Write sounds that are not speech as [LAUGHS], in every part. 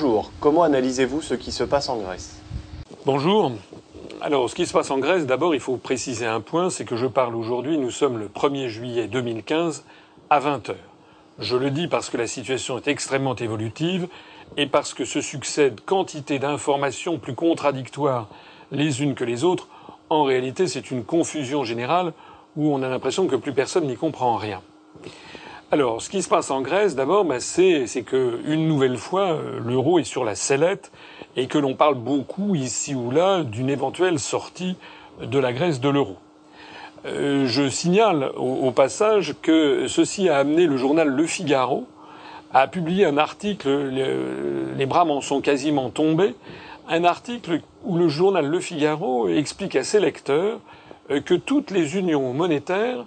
bonjour. Comment analysez-vous ce qui se passe en Grèce? Bonjour. Alors, ce qui se passe en Grèce, d'abord, il faut préciser un point, c'est que je parle aujourd'hui, nous sommes le 1er juillet 2015 à 20h. Je le dis parce que la situation est extrêmement évolutive et parce que se succèdent quantité d'informations plus contradictoires les unes que les autres. En réalité, c'est une confusion générale où on a l'impression que plus personne n'y comprend rien. Alors, ce qui se passe en Grèce, d'abord, ben, c'est, que une nouvelle fois, euh, l'euro est sur la sellette et que l'on parle beaucoup ici ou là d'une éventuelle sortie de la Grèce de l'euro. Euh, je signale au, passage que ceci a amené le journal Le Figaro à publier un article, les, bras m'en sont quasiment tombés, un article où le journal Le Figaro explique à ses lecteurs euh, que toutes les unions monétaires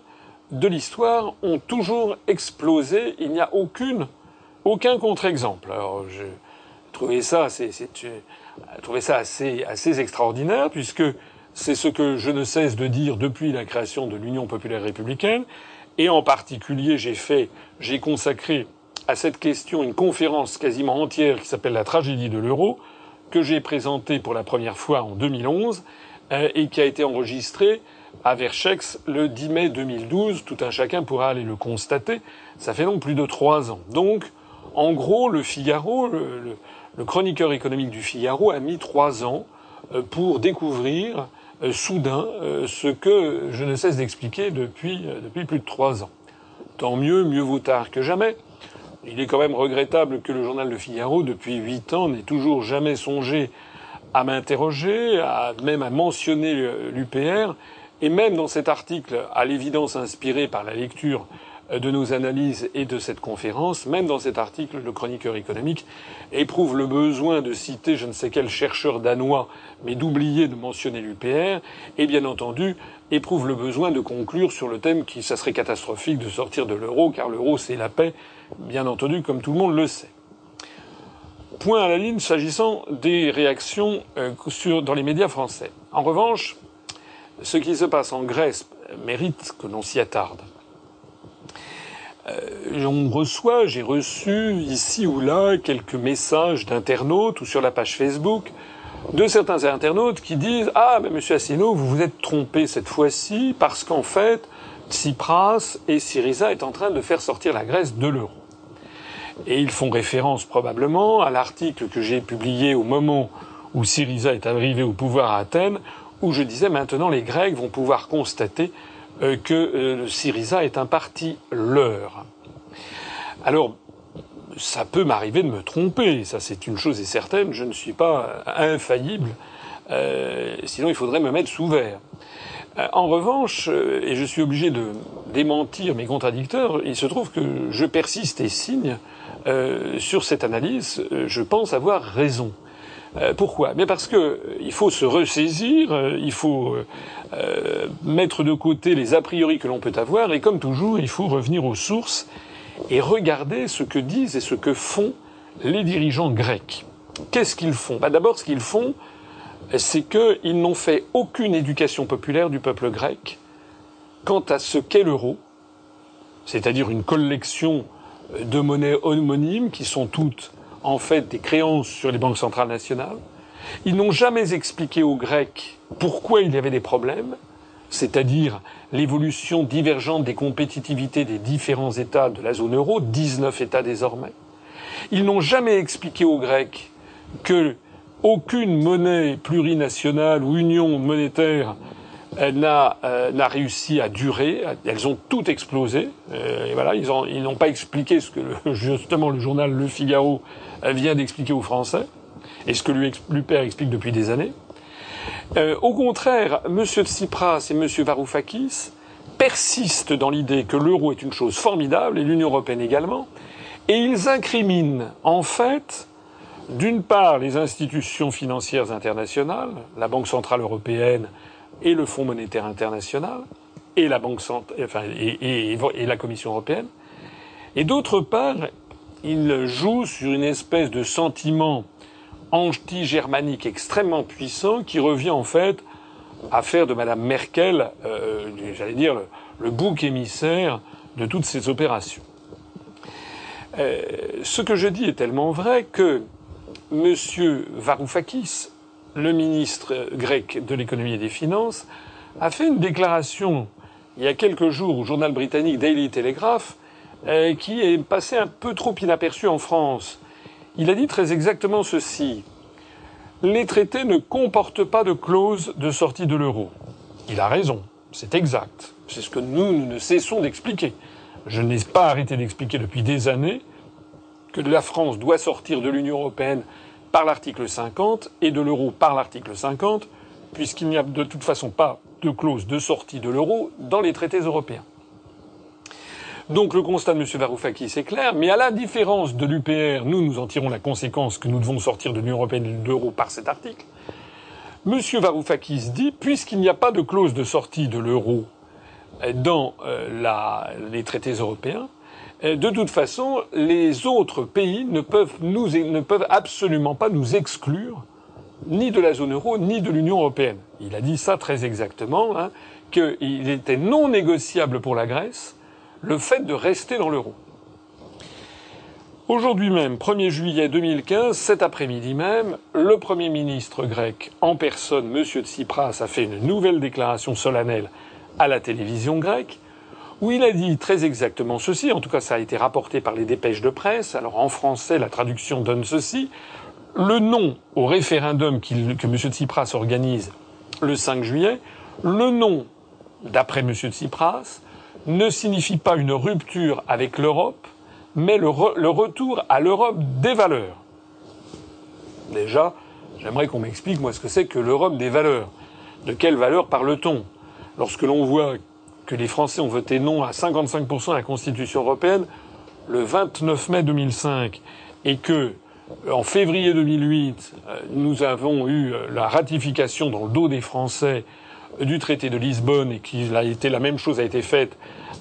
de l'histoire ont toujours explosé. Il n'y a aucune, aucun contre-exemple. Alors, je trouvais ça, c'est, trouvé ça assez, assez extraordinaire puisque c'est ce que je ne cesse de dire depuis la création de l'Union populaire républicaine. Et en particulier, j'ai fait, j'ai consacré à cette question une conférence quasiment entière qui s'appelle la tragédie de l'euro, que j'ai présentée pour la première fois en 2011 euh, et qui a été enregistrée à Verchex le 10 mai 2012. Tout un chacun pourra aller le constater. Ça fait donc plus de trois ans. Donc, en gros, le Figaro, le, chroniqueur économique du Figaro, a mis trois ans euh, pour découvrir euh, soudain euh, ce que je ne cesse d'expliquer depuis, depuis plus de trois ans. Tant mieux, mieux vaut tard que jamais. Il est quand même regrettable que le journal Le Figaro, depuis huit ans, n'ait toujours jamais songé à m'interroger, à, même à mentionner l'UPR, et même dans cet article, à l'évidence inspiré par la lecture de nos analyses et de cette conférence, même dans cet article, le chroniqueur économique éprouve le besoin de citer je ne sais quel chercheur danois, mais d'oublier de mentionner l'UPR, et bien entendu éprouve le besoin de conclure sur le thème qui ça serait catastrophique de sortir de l'euro, car l'euro c'est la paix, bien entendu, comme tout le monde le sait. Point à la ligne s'agissant des réactions euh, dans les médias français. En revanche, ce qui se passe en Grèce mérite que l'on s'y attarde. Euh, on reçoit, j'ai reçu ici ou là quelques messages d'internautes ou sur la page Facebook de certains internautes qui disent Ah, mais monsieur Asselineau, vous vous êtes trompé cette fois-ci parce qu'en fait, Tsipras et Syriza est en train de faire sortir la Grèce de l'euro. Et ils font référence probablement à l'article que j'ai publié au moment où Syriza est arrivé au pouvoir à Athènes, où je disais maintenant les Grecs vont pouvoir constater euh, que euh, Syriza est un parti leur. Alors, ça peut m'arriver de me tromper, ça c'est une chose est certaine, je ne suis pas infaillible, euh, sinon il faudrait me mettre sous verre. En revanche, et je suis obligé de démentir mes contradicteurs, il se trouve que je persiste et signe sur cette analyse, je pense avoir raison. Euh, pourquoi? Parce que euh, il faut se ressaisir, euh, il faut mettre de côté les a priori que l'on peut avoir, et comme toujours, il faut revenir aux sources et regarder ce que disent et ce que font les dirigeants grecs. Qu'est-ce qu'ils font? Bah, D'abord, ce qu'ils font, c'est qu'ils n'ont fait aucune éducation populaire du peuple grec quant à ce qu'est l'euro, c'est-à-dire une collection de monnaies homonymes qui sont toutes en fait des créances sur les banques centrales nationales. Ils n'ont jamais expliqué aux Grecs pourquoi il y avait des problèmes, c'est-à-dire l'évolution divergente des compétitivités des différents États de la zone euro, 19 États désormais. Ils n'ont jamais expliqué aux Grecs que aucune monnaie plurinationale ou union monétaire euh, n'a réussi à durer. Elles ont toutes explosé. Euh, et voilà, ils n'ont pas expliqué ce que [LAUGHS] justement le journal Le Figaro vient d'expliquer aux Français et ce que l'UPR explique depuis des années. Euh, au contraire, M. Tsipras et M. Varoufakis persistent dans l'idée que l'euro est une chose formidable et l'Union européenne également, et ils incriminent en fait d'une part les institutions financières internationales, la Banque centrale européenne, et le Fonds monétaire international et la Banque centrale, enfin, et, la Commission européenne. Et d'autre part, il joue sur une espèce de sentiment anti-germanique extrêmement puissant qui revient en fait à faire de Madame Merkel, euh, j'allais dire, le, le, bouc émissaire de toutes ces opérations. Euh, ce que je dis est tellement vrai que M. Varoufakis, le ministre grec de l'économie et des finances, a fait une déclaration il y a quelques jours au journal britannique Daily Telegraph euh, qui est passé un peu trop inaperçu en France. Il a dit très exactement ceci. Les traités ne comportent pas de clause de sortie de l'euro. Il a raison, c'est exact. C'est ce que nous, nous ne cessons d'expliquer. Je n'ai pas arrêté d'expliquer depuis des années que la France doit sortir de l'Union européenne par l'article 50 et de l'euro par l'article 50, puisqu'il n'y a de toute façon pas de clause de sortie de l'euro dans les traités européens. Donc le constat de M. Varoufakis est clair, mais à la différence de l'UPR, nous, nous en tirons la conséquence que nous devons sortir de l'Union européenne de l'euro par cet article. M. Varoufakis dit, puisqu'il n'y a pas de clause de sortie de l'euro dans euh, les traités européens, de toute façon, les autres pays ne peuvent, nous, ne peuvent absolument pas nous exclure ni de la zone euro, ni de l'Union européenne. Il a dit ça très exactement, hein, qu'il était non négociable pour la Grèce le fait de rester dans l'euro. Aujourd'hui même, 1er juillet 2015, cet après-midi même, le Premier ministre grec en personne, M. Tsipras, a fait une nouvelle déclaration solennelle à la télévision grecque, où il a dit très exactement ceci, en tout cas ça a été rapporté par les dépêches de presse, alors en français la traduction donne ceci, le non au référendum que M. Tsipras organise le 5 juillet, le non, d'après M. Tsipras, ne signifie pas une rupture avec l'Europe, mais le, le, retour à l'Europe des valeurs. Déjà, j'aimerais qu'on m'explique, moi, ce que c'est que l'Europe des valeurs. De quelles valeurs parle-t-on? Lorsque l'on voit que les Français ont voté non à 55% à la Constitution européenne le 29 mai 2005 et que en février 2008, euh, nous avons eu euh, la ratification dans le dos des Français du traité de Lisbonne et qu'il a été la même chose a été faite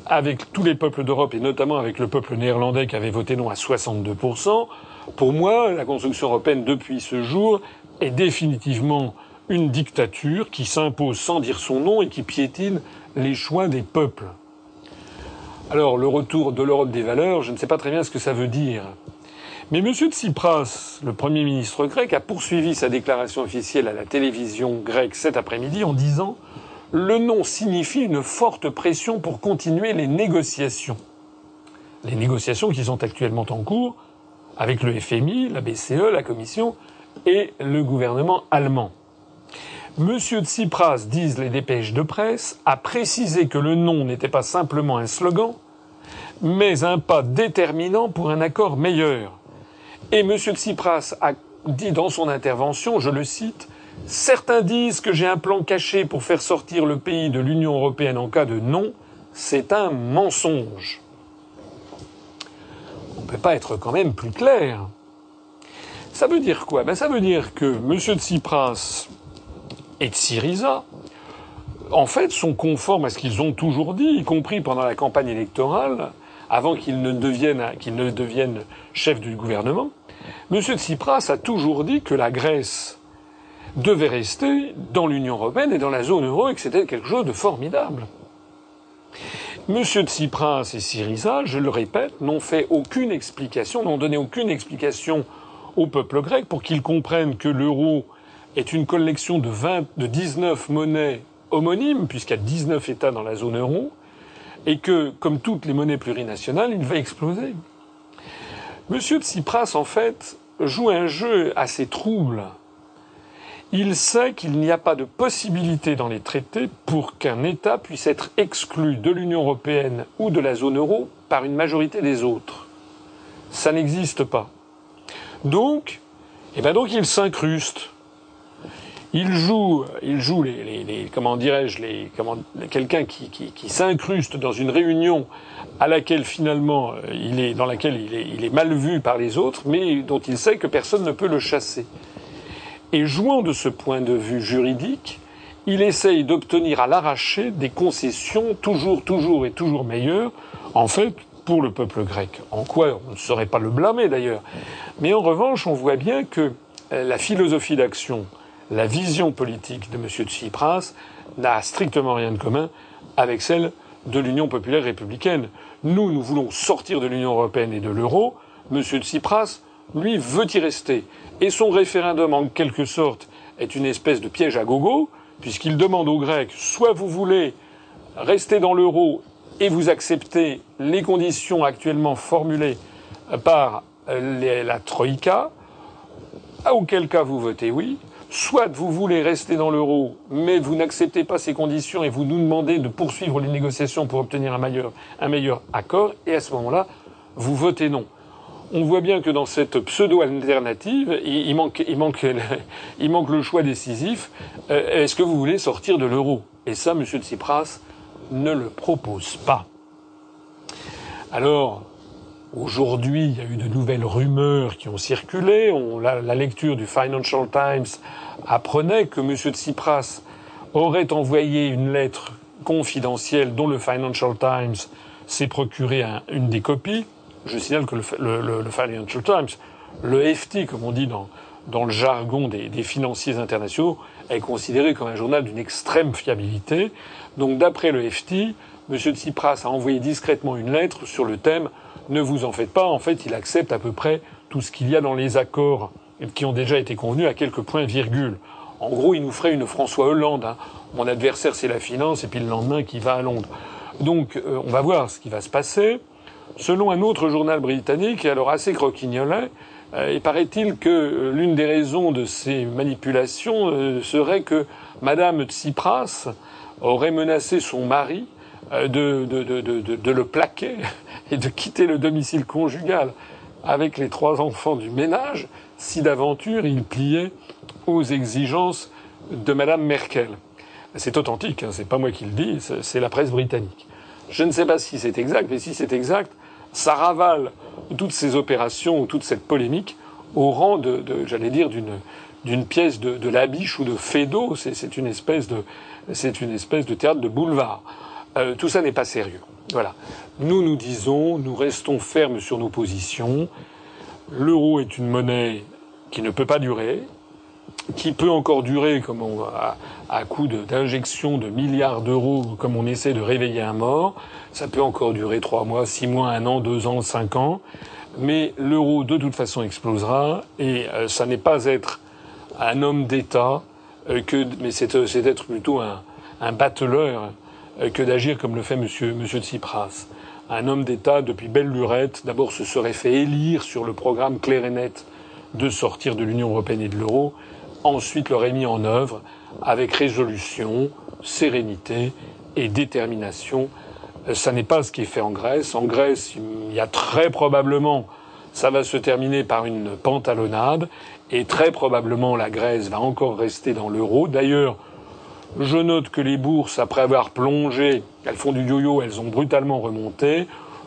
avec tous les peuples d'Europe et notamment avec le peuple néerlandais qui avait voté non à 62%. Pour moi, la construction européenne depuis ce jour est définitivement une dictature qui s'impose sans dire son nom et qui piétine les choix des peuples. Alors, le retour de l'Europe des valeurs, je ne sais pas très bien ce que ça veut dire. Mais M. Tsipras, le Premier ministre grec, a poursuivi sa déclaration officielle à la télévision grecque cet après-midi en disant Le non signifie une forte pression pour continuer les négociations. Les négociations qui sont actuellement en cours avec le FMI, la BCE, la Commission et le gouvernement allemand. M. Tsipras, disent les dépêches de presse, a précisé que le non n'était pas simplement un slogan, mais un pas déterminant pour un accord meilleur. Et M. Tsipras a dit dans son intervention, je le cite, Certains disent que j'ai un plan caché pour faire sortir le pays de l'Union européenne en cas de non. C'est un mensonge. On ne peut pas être quand même plus clair. Ça veut dire quoi? Ben Ça veut dire que M. Tsipras et Syriza, en fait, sont conformes à ce qu'ils ont toujours dit, y compris pendant la campagne électorale, avant qu'ils ne deviennent, qu'ils ne chefs du gouvernement. M. Tsipras a toujours dit que la Grèce devait rester dans l'Union européenne et dans la zone euro et que c'était quelque chose de formidable. M. Tsipras et Syriza, je le répète, n'ont fait aucune explication, n'ont donné aucune explication au peuple grec pour qu'il comprenne que l'euro est une collection de, 20, de 19 monnaies homonymes, puisqu'il y a 19 États dans la zone euro, et que, comme toutes les monnaies plurinationales, il va exploser. Monsieur Tsipras, en fait, joue un jeu assez trouble. Il sait qu'il n'y a pas de possibilité dans les traités pour qu'un État puisse être exclu de l'Union européenne ou de la zone euro par une majorité des autres. Ça n'existe pas. Donc, eh ben donc il s'incruste il joue, il joue les, comment dirais-je, les, quelqu'un qui, qui, qui s'incruste dans une réunion à laquelle finalement euh, il est, dans laquelle il est, il est mal vu par les autres, mais dont il sait que personne ne peut le chasser. Et jouant de ce point de vue juridique, il essaye d'obtenir à l'arraché des concessions toujours, toujours et toujours meilleures, en fait, pour le peuple grec. En quoi on ne saurait pas le blâmer d'ailleurs. Mais en revanche, on voit bien que euh, la philosophie d'action la vision politique de M. Tsipras n'a strictement rien de commun avec celle de l'Union populaire républicaine. Nous, nous voulons sortir de l'Union européenne et de l'euro. M. Tsipras lui veut y rester. Et son référendum, en quelque sorte, est une espèce de piège à gogo, puisqu'il demande aux Grecs, soit vous voulez rester dans l'euro et vous acceptez les conditions actuellement formulées par la Troïka, auquel cas vous votez oui, soit vous voulez rester dans l'euro, mais vous n'acceptez pas ces conditions et vous nous demandez de poursuivre les négociations pour obtenir un meilleur, accord, et à ce moment-là, vous votez non. On voit bien que dans cette pseudo-alternative, il [LAUGHS] manque le choix décisif. Euh, est-ce que vous voulez sortir de l'euro? Et ça, M. Tsipras ne le propose pas. Alors, Aujourd'hui, il y a eu de nouvelles rumeurs qui ont circulé. la, lecture du Financial Times apprenait que M. Tsipras aurait envoyé une lettre confidentielle dont le Financial Times s'est procuré une des copies. Je signale que le, Financial Times, le FT, comme on dit dans, dans le jargon des, des, financiers internationaux, est considéré comme un journal d'une extrême fiabilité. Donc, d'après le FT, M. Tsipras a envoyé discrètement une lettre sur le thème ne vous en faites pas, en fait, il accepte à peu près tout ce qu'il y a dans les accords qui ont déjà été convenus à quelques points virgule. En gros, il nous ferait une François Hollande. Hein. Mon adversaire, c'est la finance, et puis le lendemain, qui va à Londres. Donc, euh, on va voir ce qui va se passer. Selon un autre journal britannique, alors assez croquignolet, euh, il paraît-il que euh, l'une des raisons de ces manipulations serait que Madame Tsipras aurait menacé son mari de, de, de, de, le plaquer [LAUGHS] et de quitter le domicile conjugal avec les trois enfants du ménage si d'aventure il pliait aux exigences de Madame Merkel. C'est authentique, hein, c'est pas moi qui le dis, c'est la presse britannique. Je ne sais pas si c'est exact, mais si c'est exact, ça ravale toutes ces opérations ou toute cette polémique au rang de, de j'allais dire, d'une d'une pièce de, de Labiche ou de Fédot. C'est une espèce de c'est une espèce de théâtre de boulevard. Euh, tout ça n'est pas sérieux. Voilà. Nous, nous disons, nous restons fermes sur nos positions. L'euro est une monnaie qui ne peut pas durer, qui peut encore durer comme on, à, à coup d'injection de, milliards d'euros, comme on essaie de réveiller un mort. Ça peut encore durer trois mois, six mois, un an, deux ans, cinq ans. Mais l'euro, de toute façon, explosera. Et euh, ça n'est pas être un homme d'État, euh, mais c'est être plutôt un, un que d'agir comme le fait Monsieur, Monsieur Tsipras. Un homme d'État, depuis belle lurette, d'abord se serait fait élire sur le programme clair et net de sortir de l'Union européenne et de l'euro, ensuite l'aurait mis en œuvre avec résolution, sérénité et détermination. Euh, ça n'est pas ce qui est fait en Grèce. En Grèce, il y a très probablement, ça va se terminer par une pantalonnade, et très probablement la Grèce va encore rester dans l'euro. D'ailleurs, je note que les bourses, après avoir plongé, elles font du yo-yo, elles ont brutalement remonté.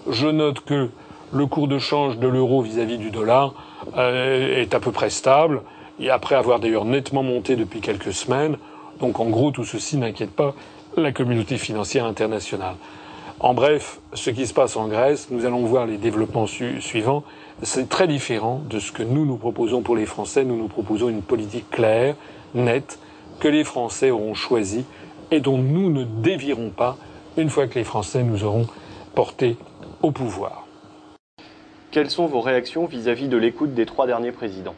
Je note que le cours de change de l'euro vis-à-vis du dollar euh, est à peu près stable, et après avoir d'ailleurs nettement monté depuis quelques semaines. Donc en gros, tout ceci n'inquiète pas la communauté financière internationale. En bref, ce qui se passe en Grèce, nous allons voir les développements suivants. C'est très différent de ce que nous nous proposons pour les Français. Nous nous proposons une politique claire, nette, que les Français auront choisi et dont nous ne dévierons pas une fois que les Français nous auront portés au pouvoir. Quelles sont vos réactions vis-à-vis de l'écoute des trois derniers présidents?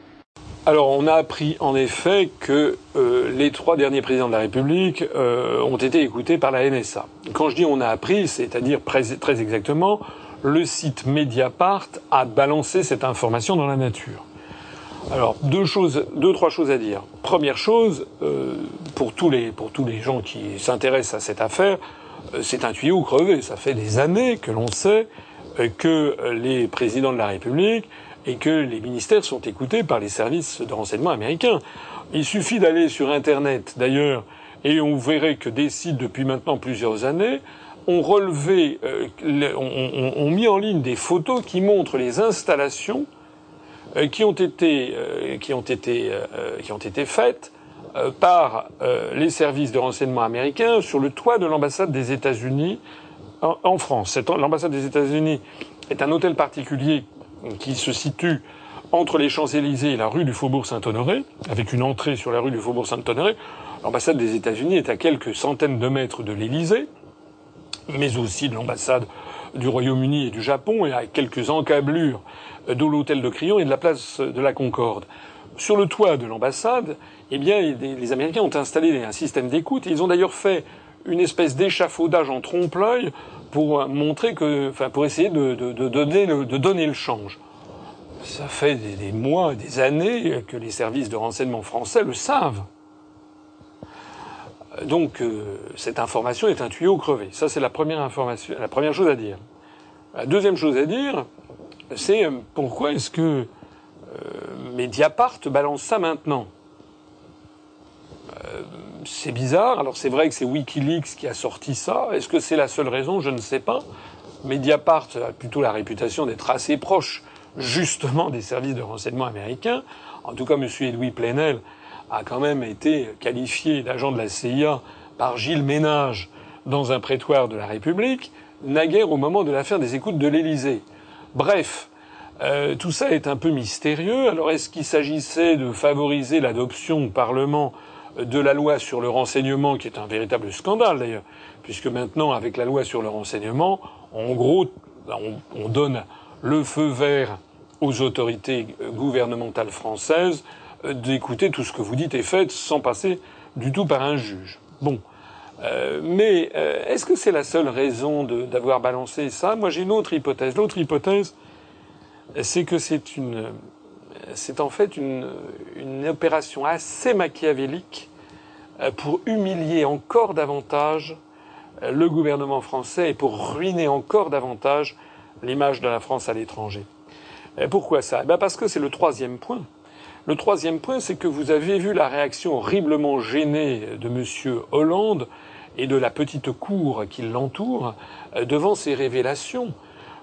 Alors, on a appris en effet que euh, les trois derniers présidents de la République euh, ont été écoutés par la NSA. Quand je dis on a appris, c'est-à-dire très exactement, le site Mediapart a balancé cette information dans la nature. Alors deux choses, deux trois choses à dire. Première chose, euh, pour tous les pour tous les gens qui s'intéressent à cette affaire, euh, c'est un tuyau crevé. Ça fait des années que l'on sait euh, que les présidents de la République et que les ministères sont écoutés par les services de renseignement américains. Il suffit d'aller sur Internet, d'ailleurs, et on verrait que des sites depuis maintenant plusieurs années ont relevé, ont mis en ligne des photos qui montrent les installations euh, qui ont été euh, qui ont été euh, qui ont été faites par les services de renseignement américains sur le toit de l'ambassade des États-Unis en, France. L'ambassade des États-Unis est un hôtel particulier qui se situe entre les Champs-Élysées et la rue du Faubourg Saint-Honoré, avec une entrée sur la rue du Faubourg Saint-Honoré. L'ambassade des États-Unis est à quelques centaines de mètres de l'Élysée. Mais aussi de l'ambassade du Royaume-Uni et du Japon, et à quelques encablures de l'hôtel de Crillon et de la place de la Concorde. Sur le toit de l'ambassade, eh bien, les Américains ont installé un système d'écoute. Ils ont d'ailleurs fait une espèce d'échafaudage en trompe-l'œil pour montrer que, enfin, pour essayer de, donner, le, de donner le change. Ça fait des, des mois, des années que les services de renseignement français le savent. Donc euh, cette information est un tuyau crevé. Ça c'est la première information, la première chose à dire. La deuxième chose à dire, c'est euh, pourquoi est-ce que euh, Mediapart balance ça maintenant? C'est bizarre. Alors c'est vrai que c'est WikiLeaks qui a sorti ça. Est-ce que c'est la seule raison? Je ne sais pas. Mediapart a plutôt la réputation d'être assez proche justement des services de renseignement américains. En tout cas, M. Edoui Plenel a quand même été qualifié d'agent de la CIA par Gilles Ménage dans un prétoire de la République, naguère au moment de l'affaire des écoutes de l'Élysée. Bref, euh, tout ça est un peu mystérieux. Alors est-ce qu'il s'agissait de favoriser l'adoption au Parlement de la loi sur le renseignement, qui est un véritable scandale d'ailleurs, puisque maintenant, avec la loi sur le renseignement, en gros, on, on donne le feu vert aux autorités gouvernementales françaises d'écouter tout ce que vous dites et faites sans passer du tout par un juge. Bon. Euh, mais euh, est-ce que c'est la seule raison d'avoir balancé ça? Moi, j'ai une autre hypothèse. L'autre hypothèse, c'est que c'est une, c'est en fait une, opération assez machiavélique euh, pour humilier encore davantage le gouvernement français et pour ruiner encore davantage l'image de la France à l'étranger. Pourquoi ça? Eh ben Parce que c'est le troisième point. Le troisième point, c'est que vous avez vu la réaction horriblement gênée de M. Hollande et de la petite cour qui l'entoure euh, devant ces révélations.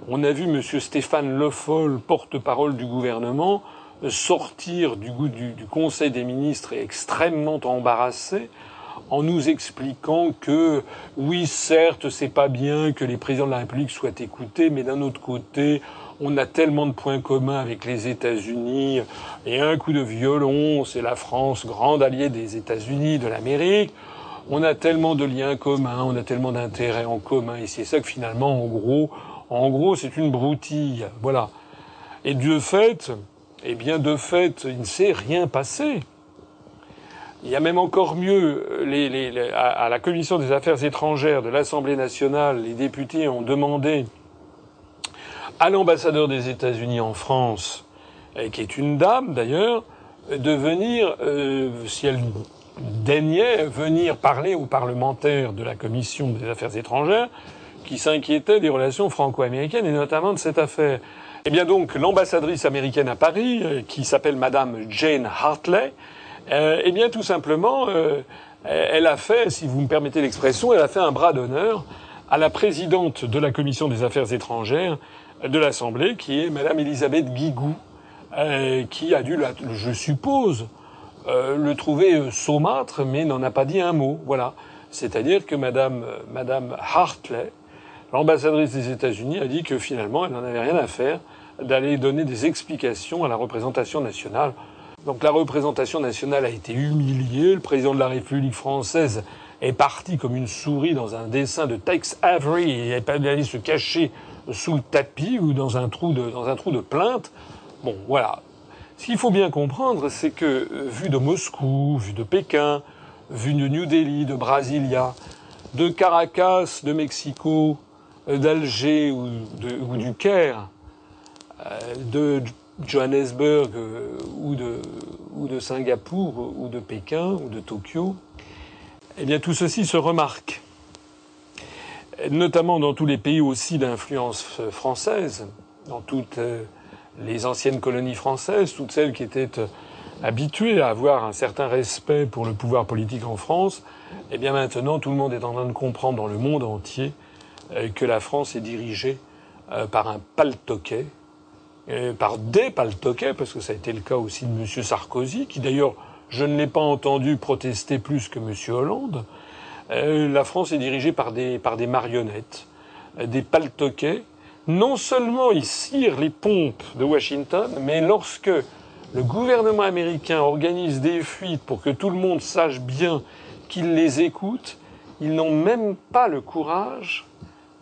On a vu M. Stéphane Le Foll, porte-parole du gouvernement, sortir du, Conseil des ministres extrêmement embarrassé en nous expliquant que oui, certes, c'est pas bien que les présidents de la République soient écoutés, mais d'un autre côté, on a tellement de points communs avec les États-Unis, et un coup de violon, c'est la France, grande alliée des États-Unis, de l'Amérique. On a tellement de liens communs, on a tellement d'intérêts en commun, et c'est ça que finalement, en gros, en gros, c'est une broutille. Voilà. Et de fait, eh bien, de fait, il ne s'est rien passé. Il y a même encore mieux, à la commission des affaires étrangères de l'Assemblée nationale, les députés ont demandé à l'ambassadeur des États-Unis en France, euh, qui est une dame d'ailleurs, de venir, euh, si elle daignait, venir parler aux parlementaires de la Commission des affaires étrangères qui s'inquiétaient des relations franco-américaines et notamment de cette affaire. Eh bien donc, l'ambassadrice américaine à Paris, euh, qui s'appelle Madame Jane Hartley, eh bien tout simplement, elle a fait, si vous me permettez l'expression, elle a fait un bras d'honneur à la présidente de la Commission des affaires étrangères, de l'Assemblée, qui est Madame Elisabeth Guigou, euh, qui a dû, je suppose, euh, le trouver euh, saumâtre, mais n'en a pas dit un mot. Voilà. C'est-à-dire que Madame, Madame Hartley, l'ambassadrice des États-Unis, a dit que finalement, elle n'en avait rien à faire d'aller donner des explications à la représentation nationale. Donc la représentation nationale a été humiliée. Le président de la République française est parti comme une souris dans un dessin de Tex Avery et est allé se cacher sous le tapis ou dans un trou de, dans plainte. Bon, voilà. Ce qu'il faut bien comprendre, c'est que euh, vu de Moscou, vu de Pékin, vu de New Delhi, de Brasilia, de Caracas, de Mexico, euh, d'Alger ou, ou, du Caire, euh, de Johannesburg ou de, ou de Singapour ou de Pékin ou de Tokyo, eh bien tout ceci se remarque notamment dans tous les pays aussi d'influence française, dans toutes euh, les anciennes colonies françaises, toutes celles qui étaient euh, habituées à avoir un certain respect pour le pouvoir politique en France, eh bien maintenant tout le monde est en train de comprendre dans le monde entier euh, que la France est dirigée par un paltoquet, par des paltoquets, parce que ça a été le cas aussi de M. Sarkozy, qui d'ailleurs je ne l'ai pas entendu protester plus que M. Hollande, euh, la France est dirigée par des, par des marionnettes, euh, des paltoquets. Non seulement ils cirent les pompes de Washington, mais lorsque le gouvernement américain organise des fuites pour que tout le monde sache bien qu'il les écoute, ils n'ont même pas le courage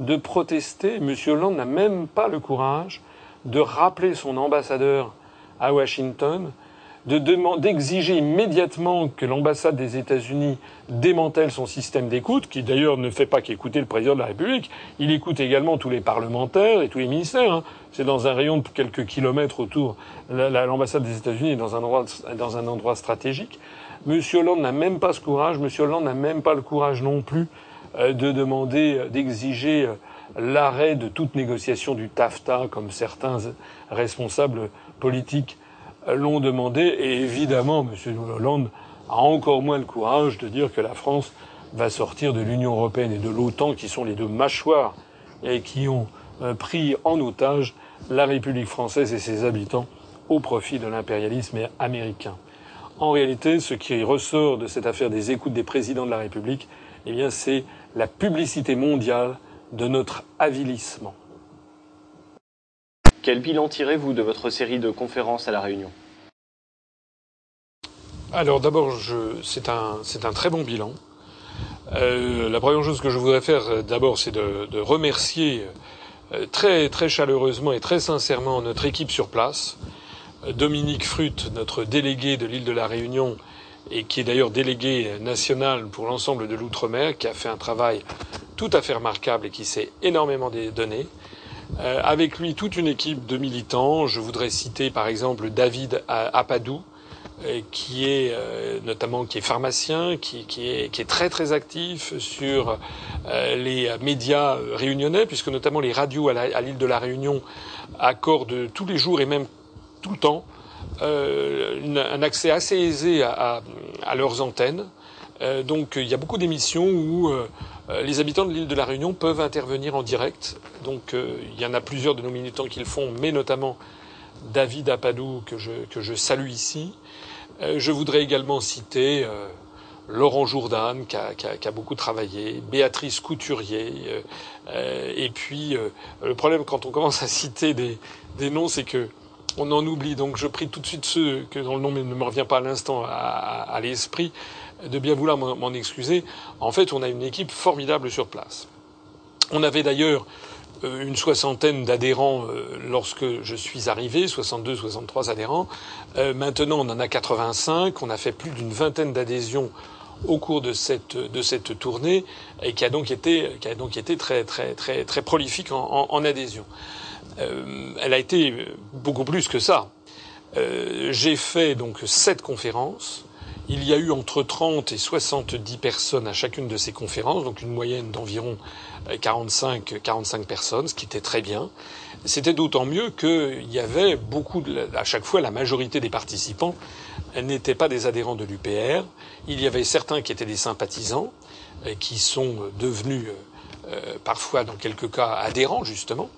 de protester. M. Hollande n'a même pas le courage de rappeler son ambassadeur à Washington d'exiger immédiatement que l'ambassade des États-Unis démantèle son système d'écoute, qui d'ailleurs ne fait pas qu'écouter le président de la République, il écoute également tous les parlementaires et tous les ministères. Hein. C'est dans un rayon de quelques kilomètres autour. L'ambassade des États-Unis est dans un, endroit, dans un endroit stratégique. Monsieur Hollande n'a même pas ce courage. Monsieur Hollande n'a même pas le courage non plus euh, de demander, euh, d'exiger euh, l'arrêt de toute négociation du TAFTA, comme certains responsables politiques l'ont demandé, et évidemment, M. Hollande a encore moins le courage de dire que la France va sortir de l'Union européenne et de l'OTAN, qui sont les deux mâchoires et qui ont euh, pris en otage la République française et ses habitants au profit de l'impérialisme américain. En réalité, ce qui ressort de cette affaire des écoutes des présidents de la République, eh bien, c'est la publicité mondiale de notre avilissement. Quel bilan tirez-vous de votre série de conférences à La Réunion? Alors d'abord, c'est un, très bon bilan. Euh, la première chose que je voudrais faire euh, d'abord, c'est de, de, remercier euh, très, très chaleureusement et très sincèrement notre équipe sur place. Dominique Frut, notre délégué de l'île de la Réunion, et qui est d'ailleurs délégué national pour l'ensemble de l'outre-mer, qui a fait un travail tout à fait remarquable et qui s'est énormément donné. Euh, avec lui, toute une équipe de militants. Je voudrais citer par exemple David Apadou, euh, qui est euh, notamment qui est pharmacien, qui, est, très très actif sur les médias réunionnais, puisque notamment les radios à l'île de la Réunion accordent tous les jours et même tout le temps un accès assez aisé à, à leurs antennes. donc il y a beaucoup d'émissions où les habitants de l'île de la Réunion peuvent intervenir en direct. Donc euh, il y en a plusieurs de nos militants qui le font, mais notamment David Apadou que je, que je salue ici. Euh, je voudrais également citer Laurent Jourdan qui a, qui, a, beaucoup travaillé, Béatrice Couturier. et puis le problème quand on commence à citer des, des noms, c'est que on en oublie. Donc je prie tout de suite ceux que dont le nom ne me revient pas à l'instant à l'esprit de bien vouloir m'en excuser. En fait, on a une équipe formidable sur place. On avait d'ailleurs euh, une soixantaine d'adhérents euh, lorsque je suis arrivé, 62, 63 adhérents. Euh, maintenant, on en a 85. On a fait plus d'une vingtaine d'adhésions au cours de cette de cette tournée et qui a donc été qui a donc été très très très très prolifique en, en, adhésion. elle a été beaucoup plus que ça. J'ai fait donc sept conférences il y a eu entre 30 et 70 personnes à chacune de ces conférences, donc une moyenne d'environ 45, euh, 45 personnes, ce qui était très bien. C'était d'autant mieux qu'il y avait beaucoup, à chaque fois, la majorité des participants n'étaient pas des adhérents de l'UPR. Il y avait certains qui étaient des sympathisants, qui sont devenus euh, parfois dans quelques cas adhérents justement.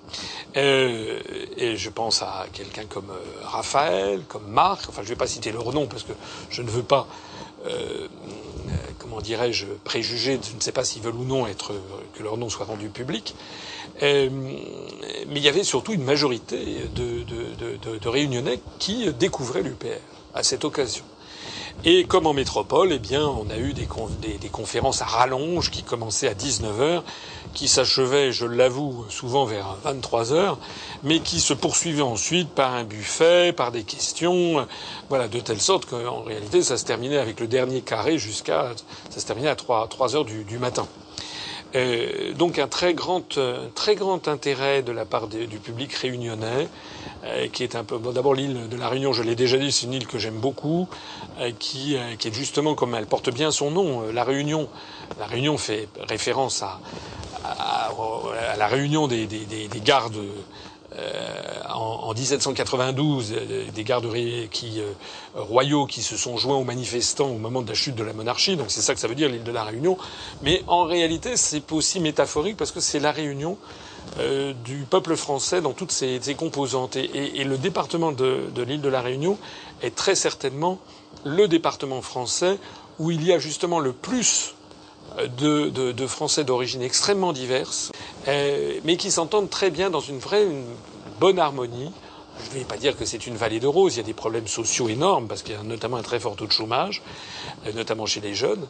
Euh, et je pense à quelqu'un comme euh, Raphaël, comme Marc. Enfin, je ne vais pas citer leur nom parce que je ne veux pas, comment dirais-je, préjuger. Je ne sais pas s'ils veulent ou non être que leur nom soit rendu public. mais il y avait surtout une majorité de, de, de, de Réunionnais qui découvraient l'UPR à cette occasion. Et comme en métropole, eh bien, on a eu des, conférences à rallonge qui commençaient à 19h, qui s'achevaient, je l'avoue, souvent vers 23h, mais qui se poursuivaient ensuite par un buffet, par des questions, voilà, de telle sorte qu'en réalité, ça se terminait avec le dernier carré jusqu'à, ça se terminait à 3, 3 heures du matin. Euh, donc un très grand, euh, très grand intérêt de la part du public réunionnais, euh, qui est un peu d'abord l'île de la Réunion. Je l'ai déjà dit, c'est une île que j'aime beaucoup, qui, qui, est justement comme elle porte bien son nom, la Réunion. La Réunion fait référence à, à, à la réunion des, des, des gardes euh, en, en, 1792 euh, des gardes qui, euh, royaux qui se sont joints aux manifestants au moment de la chute de la monarchie. Donc c'est ça que ça veut dire l'île de la Réunion. Mais en réalité, c'est aussi métaphorique parce que c'est la réunion euh, du peuple français dans toutes ses, ses composantes. Et, et, et, le département de, de l'île de la Réunion est très certainement le département français où il y a justement le plus de, Français d'origine extrêmement diverse, euh, mais qui s'entendent très bien dans une vraie, une bonne harmonie je ne vais pas dire que c'est une vallée de roses. Il y a des problèmes sociaux énormes parce qu'il y a notamment un très fort taux de chômage, euh, notamment chez les jeunes.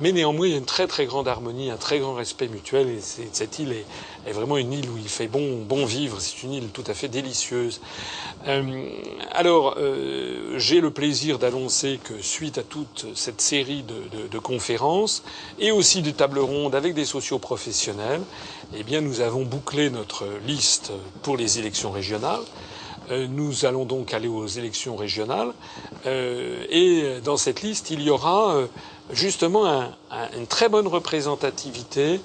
Mais néanmoins, il y a une très très grande harmonie, un très grand respect mutuel. Et cette île est, vraiment une île où il fait bon, bon vivre. C'est une île tout à fait délicieuse. Euh, alors, euh, j'ai le plaisir d'annoncer que suite à toute cette série de, conférences et aussi de tables rondes avec des socioprofessionnels, eh bien, nous avons bouclé notre liste pour les élections régionales. Euh, nous allons donc aller aux élections régionales euh, et dans cette liste, il y aura euh, justement une très bonne représentativité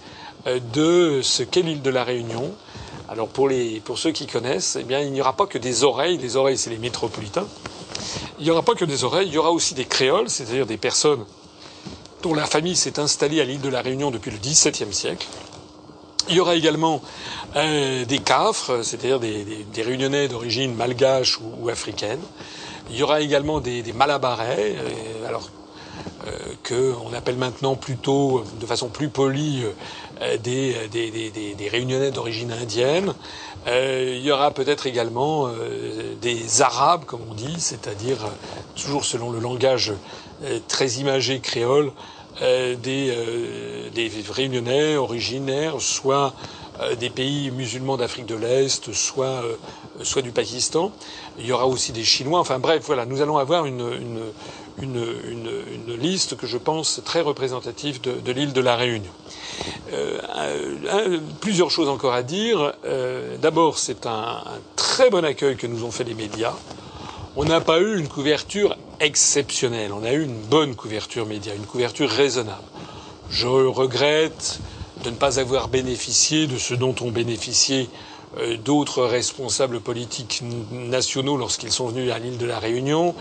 de ce qu'est l'île de la Réunion. Alors pour, ceux qui connaissent, eh bien, il n'y aura pas que des oreilles. Les oreilles, c'est les métropolitains. Il n'y aura pas que des oreilles, il y aura aussi des créoles, c'est-à-dire des personnes dont la famille s'est installée à l'île de la Réunion depuis le XVIIe siècle. Il y aura également euh, des cafres, c'est-à-dire des, réunionnais d'origine malgache ou, africaine. Il y aura également des, des malabarais, euh, alors euh, qu'on appelle maintenant plutôt, de façon plus polie, euh, des, des, réunionnais d'origine indienne. il y aura peut-être également des arabes, comme on dit, c'est-à-dire toujours selon le langage très imagé créole, des, euh, des réunionnais originaires, soit euh, des pays musulmans d'Afrique de l'Est, soit, soit du Pakistan. Il y aura aussi des Chinois. Enfin bref, voilà, nous allons avoir une, une, une, une liste que je pense très représentative de, de l'île de la Réunion. Euh, plusieurs choses encore à dire. Euh, D'abord, c'est un, un, très bon accueil que nous ont fait les médias. On n'a pas eu une couverture exceptionnelle. On a eu une bonne couverture média, une couverture raisonnable. Je regrette de ne pas avoir bénéficié de ce dont ont bénéficié euh, d'autres responsables politiques nationaux lorsqu'ils sont venus à l'île de la Réunion.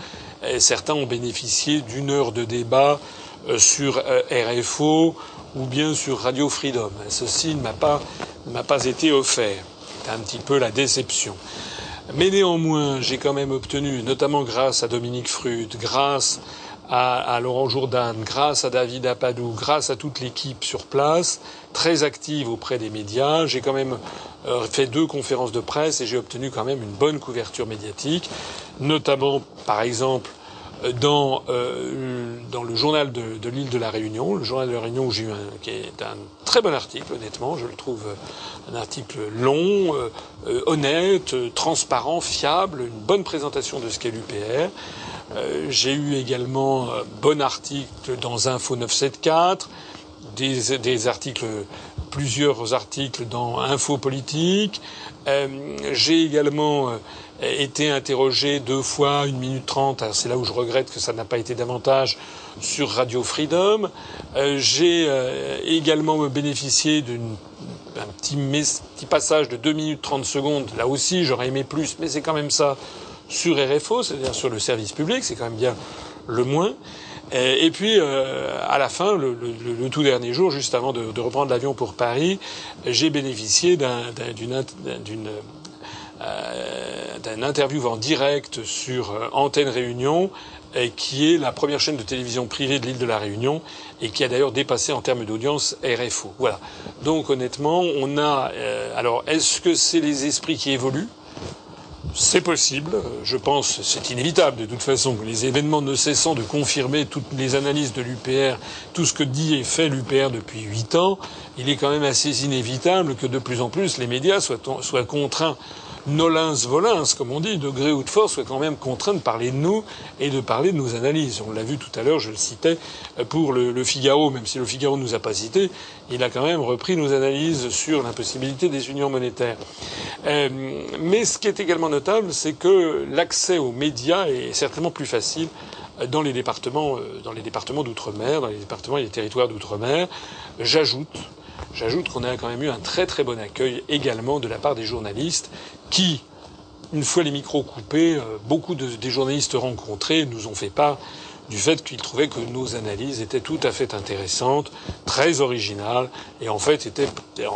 certains ont bénéficié d'une heure de débat euh, sur euh, RFO ou bien sur Radio Freedom. Ceci ne m'a pas, pas été offert. C'est un petit peu la déception. Mais néanmoins, j'ai quand même obtenu, notamment grâce à Dominique Frude, grâce à, Laurent Jourdan, grâce à David Apadou, grâce à toute l'équipe sur place, très active auprès des médias. J'ai quand même euh, fait deux conférences de presse et j'ai obtenu quand même une bonne couverture médiatique, notamment, par exemple, dans, euh, dans le journal de, de l'île de la Réunion, le journal de la Réunion où j'ai eu un, qui est un très bon article, honnêtement, je le trouve un article long, euh, euh, honnête, transparent, fiable, une bonne présentation de ce qu'est l'UPR. j'ai eu également un bon article dans Info 974, des, des articles, plusieurs articles dans Info Politique. j'ai également été interrogé deux fois, une minute trente. C'est là où je regrette que ça n'a pas été davantage sur Radio Freedom. Euh, j'ai euh, également bénéficié d'un petit, petit, passage de deux minutes trente secondes. Là aussi, j'aurais aimé plus, mais c'est quand même ça sur RFO, c'est-à-dire sur le service public. C'est quand même bien le moins. Et puis, euh, à la fin, le, le, tout dernier jour, juste avant de, de reprendre l'avion pour Paris, j'ai bénéficié d'une euh, d'un interview en direct sur euh, Antenne Réunion, qui est la première chaîne de télévision privée de l'île de la Réunion et qui a d'ailleurs dépassé en termes d'audience RFO. Voilà. Donc honnêtement, on a. Euh, alors, est-ce que c'est les esprits qui évoluent? C'est possible, je pense, c'est inévitable de toute façon, les événements ne cessant de confirmer toutes les analyses de l'UPR, tout ce que dit et fait l'UPR depuis huit ans, il est quand même assez inévitable que de plus en plus les médias soient, soient contraints nolens volens, comme on dit, de gré ou de force, soit quand même contraint de parler de nous et de parler de nos analyses. On l'a vu tout à l'heure, je le citais, pour le, Figaro, même si le Figaro ne nous a pas cité, il a quand même repris nos analyses sur l'impossibilité des unions monétaires. Euh, mais ce qui est également notable, c'est que l'accès aux médias est certainement plus facile dans les départements, euh, dans les départements d'outre-mer, dans les départements et les territoires d'outre-mer. J'ajoute J'ajoute qu'on a quand même eu un très très bon accueil également de la part des journalistes qui, une fois les micros coupés, euh, beaucoup de, des journalistes rencontrés nous ont fait part du fait qu'ils trouvaient que nos analyses étaient tout à fait intéressantes, très originales, et en fait étaient, euh,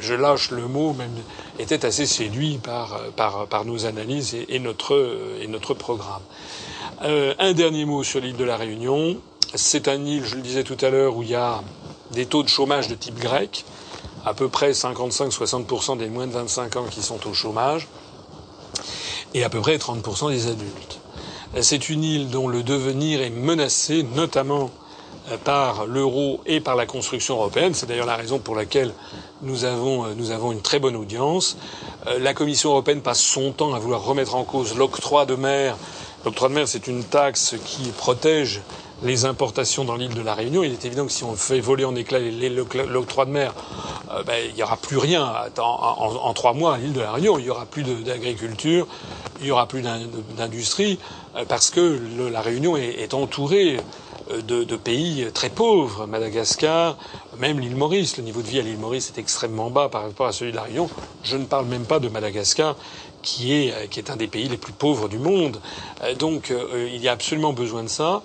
je lâche le mot, même étaient assez séduits par, par nos analyses et, notre, programme. Euh, un dernier mot sur l'île de la Réunion. C'est un île, je le disais tout à l'heure, où il y a des taux de chômage de type grec, à peu près 55-60% des moins de 25 ans qui sont au chômage. et à peu près 30% des adultes. C'est une île dont le devenir est menacé, notamment par l'euro et par la construction européenne. C'est d'ailleurs la raison pour laquelle nous avons, nous avons une très bonne audience. La Commission européenne passe son temps à vouloir remettre en cause l'octroi de mer. L'octroi de mer, c'est une taxe qui protège les importations dans l'île de la Réunion. Il est évident que si on fait voler en éclats l'octroi de mer, euh, ben, il n'y aura plus rien en, trois mois à l'île de la Réunion. Il n'y aura plus d'agriculture, il n'y aura plus d'industrie, euh, parce que la Réunion est, entourée euh, de, de, pays très pauvres. Madagascar, même l'île Maurice. Le niveau de vie à l'île Maurice est extrêmement bas par rapport à celui de la Réunion. Je ne parle même pas de Madagascar, qui est, euh, qui est un des pays les plus pauvres du monde. Euh, donc euh, il y a absolument besoin de ça.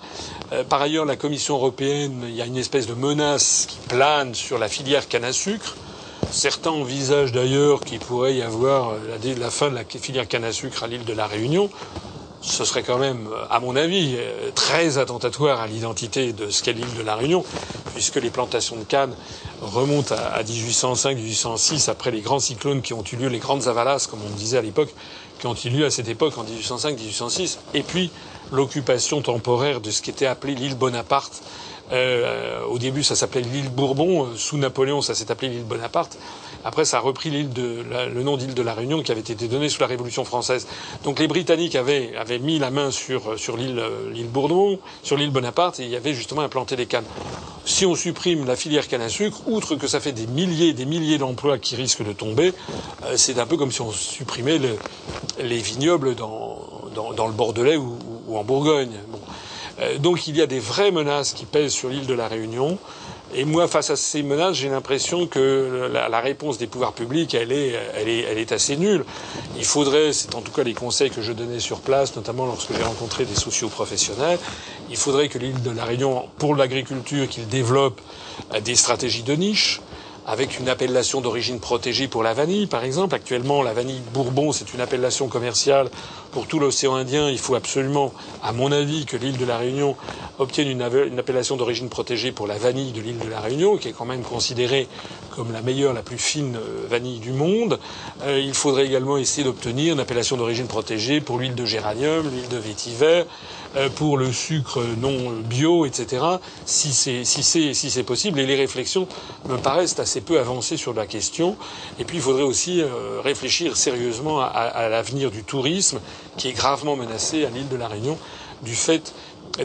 Par ailleurs, la Commission européenne, il y a une espèce de menace qui plane sur la filière canne à sucre. Certains envisagent d'ailleurs qu'il pourrait y avoir la, la fin de la filière canne à sucre à l'île de la Réunion ce serait quand même, à mon avis, très attentatoire à l'identité de ce qu'est l'île de la Réunion, puisque les plantations de canne remontent à 1805-1806, après les grands cyclones qui ont eu lieu, les grandes avalas, comme on disait à l'époque, qui ont eu lieu à cette époque en 1805-1806, et puis l'occupation temporaire de ce qui était appelé l'île Bonaparte. Euh, au début, ça s'appelait l'île Bourbon. Sous Napoléon, ça s'est appelé l'île Bonaparte. Après, ça a repris l'île de, le nom d'île de la Réunion qui avait été donné sous la Révolution française. Donc les Britanniques avaient, avaient mis la main sur, sur l'île, l'île Bourbon, sur l'île Bonaparte, et y avait justement implanté des cannes. Si on supprime la filière canne à sucre, outre que ça fait des milliers et des milliers d'emplois qui risquent de tomber, euh, c'est un peu comme si on supprimait les vignobles dans, dans, dans, le Bordelais ou, ou en Bourgogne. Euh, donc il y a des vraies menaces qui pèsent sur l'île de la Réunion. Et moi, face à ces menaces, j'ai l'impression que la, réponse des pouvoirs publics, elle est, elle est, elle est assez nulle. Il faudrait, c'est en tout cas les conseils que je donnais sur place, notamment lorsque j'ai rencontré des socioprofessionnels, il faudrait que l'île de la Réunion, pour l'agriculture, qu'il développe euh, des stratégies de niche avec une appellation d'origine protégée pour la vanille, par exemple. Actuellement, la vanille Bourbon, c'est une appellation commerciale pour tout l'océan Indien. Il faut absolument, à mon avis, que l'île de la Réunion obtienne une, appellation d'origine protégée pour la vanille de l'île de la Réunion, qui est quand même considérée comme la meilleure, la plus fine euh, vanille du monde. Euh, il faudrait également essayer d'obtenir une appellation d'origine protégée pour l'huile de géranium, l'huile de vétiver, pour le sucre non bio, etc. Si c'est si c'est si c'est possible. Et les réflexions me paraissent assez peu avancées sur la question. Et puis il faudrait aussi euh, réfléchir sérieusement à, à l'avenir du tourisme, qui est gravement menacé à l'île de la Réunion du fait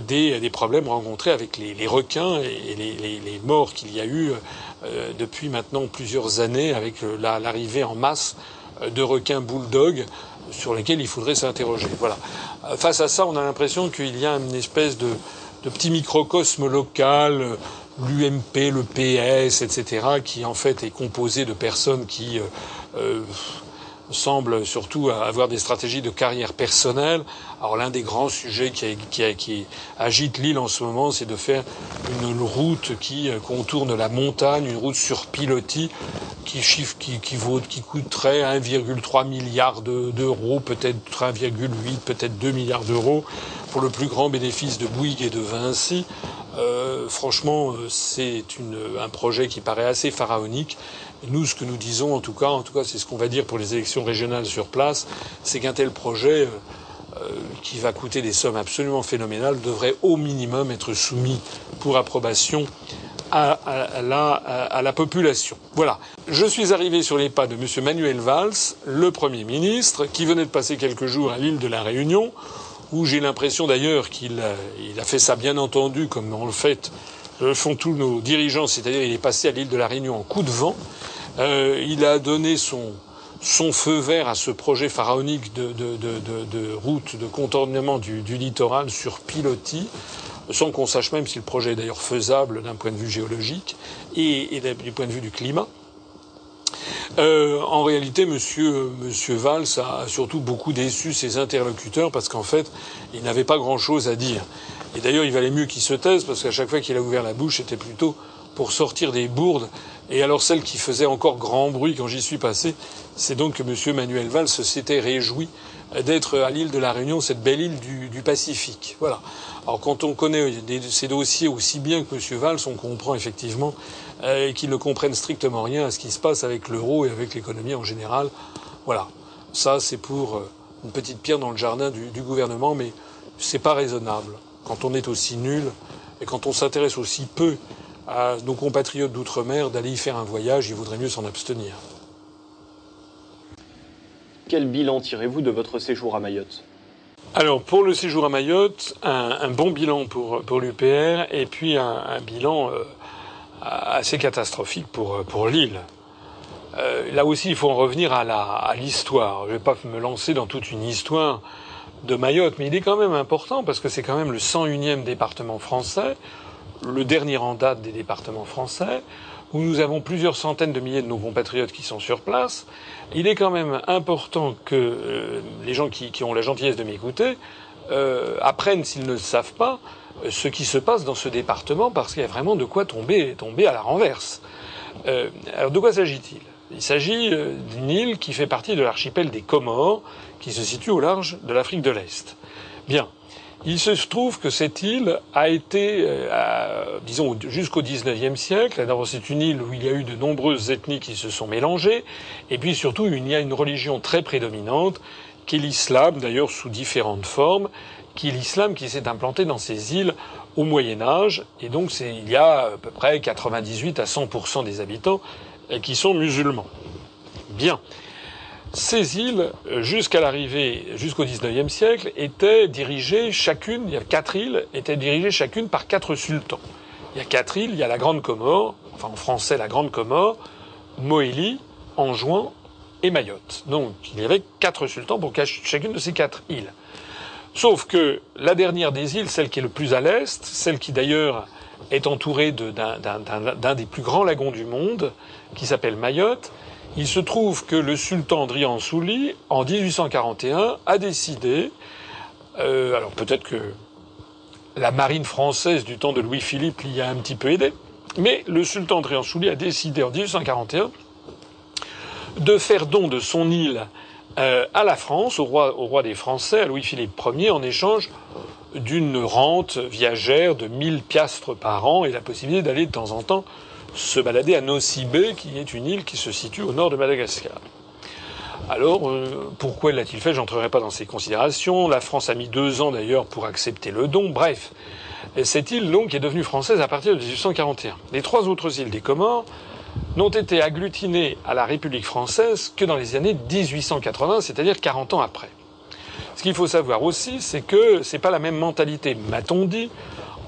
des, des, problèmes rencontrés avec les, les requins et les, les, les morts qu'il y a eu euh, depuis maintenant plusieurs années avec l'arrivée en masse de requins bulldog sur lesquels il faudrait s'interroger. Voilà. Euh, face à ça, on a l'impression qu'il y a une espèce de, petit microcosme local, euh, l'UMP, le PS, etc., qui en fait est composé de personnes qui euh, semble surtout avoir des stratégies de carrière personnelle. Alors l'un des grands sujets qui, agite l'île en ce moment, c'est de faire une route qui contourne la montagne, une route sur pilotis qui chiffre, qui, vaut, qui coûterait 1,3 milliard d'euros, peut-être 1,8, peut-être 2 milliards d'euros, pour le plus grand bénéfice de Bouygues et de Vinci. Euh, franchement, c'est un projet qui paraît assez pharaonique nous, ce que nous disons, en tout cas, en tout cas, c'est ce qu'on va dire pour les élections régionales sur place, c'est qu'un tel projet, euh, euh, qui va coûter des sommes absolument phénoménales, devrait au minimum être soumis pour approbation à, la, à, la, population. Voilà. Je suis arrivé sur les pas de M. Manuel Valls, le Premier ministre, qui venait de passer quelques jours à l'île de la Réunion, où j'ai l'impression d'ailleurs qu'il il a fait ça bien entendu, comme on le fait le font tous nos dirigeants, c'est-à-dire il est passé à l'île de la Réunion en coup de vent. Euh, il a donné son, feu vert à ce projet pharaonique de, route de contournement du, littoral sur pilotis, sans qu'on sache même si le projet est d'ailleurs faisable d'un point de vue géologique et, du point de vue du climat. Euh, en réalité, monsieur, monsieur Valls a surtout beaucoup déçu ses interlocuteurs parce qu'en fait, il n'avait pas grand-chose à dire. Et d'ailleurs, il valait mieux qu'il se taise, parce qu'à chaque fois qu'il a ouvert la bouche, c'était plutôt pour sortir des bourdes. Et alors celle qui faisait encore grand bruit quand j'y suis passé, c'est donc que M. Manuel Valls s'était réjoui d'être à l'île de la Réunion, cette belle île du, du, Pacifique. Voilà. Alors quand on connaît ces dossiers aussi bien que M. Valls, on comprend effectivement euh, qu'ils ne comprennent strictement rien à ce qui se passe avec l'euro et avec l'économie en général. Voilà. Ça, c'est pour... Euh, une petite pierre dans le jardin du, du gouvernement, mais c'est pas raisonnable. Quand on est aussi nul et quand on s'intéresse aussi peu à nos compatriotes d'outre-mer d'aller y faire un voyage, il vaudrait mieux s'en abstenir. Quel bilan tirez-vous de votre séjour à Mayotte? Alors pour le séjour à Mayotte, un, bon bilan pour, pour l'UPR et puis un, bilan euh, assez catastrophique pour, pour l'île. Euh, là aussi, il faut en revenir à l'histoire. Je ne vais pas me lancer dans toute une histoire de Mayotte, mais il est quand même important parce que c'est quand même le 101e département français, le dernier en date des départements français, où nous avons plusieurs centaines de milliers de nos compatriotes qui sont sur place. Il est quand même important que euh, les gens qui, ont la gentillesse de m'écouter euh, apprennent, s'ils ne le savent pas, ce qui se passe dans ce département, parce qu'il y a vraiment de quoi tomber, tomber à la renverse. alors de quoi s'agit-il? Il s'agit euh, d'une île qui fait partie de l'archipel des Comores, qui se situe au large de l'Afrique de l'Est. Bien. Il se trouve que cette île a été, euh, disons, jusqu'au XIXe siècle. D'abord, c'est une île où il y a eu de nombreuses ethnies qui se sont mélangées, et puis surtout, il y a une religion très prédominante, qui est l'islam, d'ailleurs sous différentes formes, qui est l'islam qui s'est implanté dans ces îles au Moyen Âge, et donc il y a à peu près 98 à 100 des habitants et qui sont musulmans. Bien. Ces îles, jusqu'à l'arrivée, jusqu'au XIXe siècle, étaient dirigées chacune, il y a quatre îles, étaient dirigées chacune par quatre sultans. Il y a quatre îles, il y a la Grande Comore, enfin en français la Grande Comore, Moélie, Anjouan et Mayotte. Donc il y avait quatre sultans pour chacune de ces quatre îles. Sauf que la dernière des îles, celle qui est le plus à l'est, celle qui d'ailleurs est entourée d'un des plus grands lagons du monde, qui s'appelle Mayotte. Il se trouve que le sultan Drian Souli, en 1841, a décidé, euh, alors peut-être que la marine française du temps de Louis-Philippe l'y a un petit peu aidé, mais le sultan Drian Souli a décidé en 1841 de faire don de son île euh, à la France, au roi, des Français, à Louis-Philippe Ier, en échange d'une rente viagère de 1000 piastres par an et la possibilité d'aller de temps en temps se balader à Nocibé, qui est une île qui se situe au nord de Madagascar. Alors, euh, pourquoi l'a-t-il fait? J'entrerai pas dans ces considérations. La France a mis deux ans d'ailleurs pour accepter le don. Bref, cette île donc est devenue française à partir de 1841. Les trois autres îles des Comores n'ont été agglutinées à la République française que dans les années 1880, c'est-à-dire 40 ans après. Ce qu'il faut savoir aussi, c'est que c'est pas la même mentalité, m'a-t-on dit,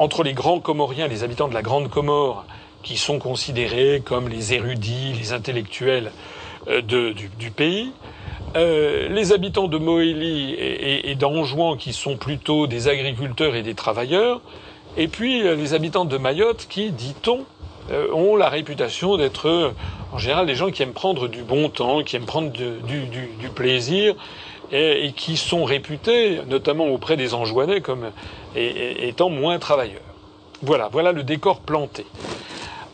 entre les grands Comoriens, les habitants de la Grande Comore, qui sont considérés comme les érudits, les intellectuels euh, du, pays. Euh, les habitants de Moélie et, et, d'Anjouan qui sont plutôt des agriculteurs et des travailleurs, et puis euh, les habitants de Mayotte qui, dit-on, ont la réputation d'être en général des gens qui aiment prendre du bon temps, qui aiment prendre du, plaisir et, et, qui sont réputés, notamment auprès des Anjouanais, comme étant moins travailleurs. Voilà, voilà le décor planté.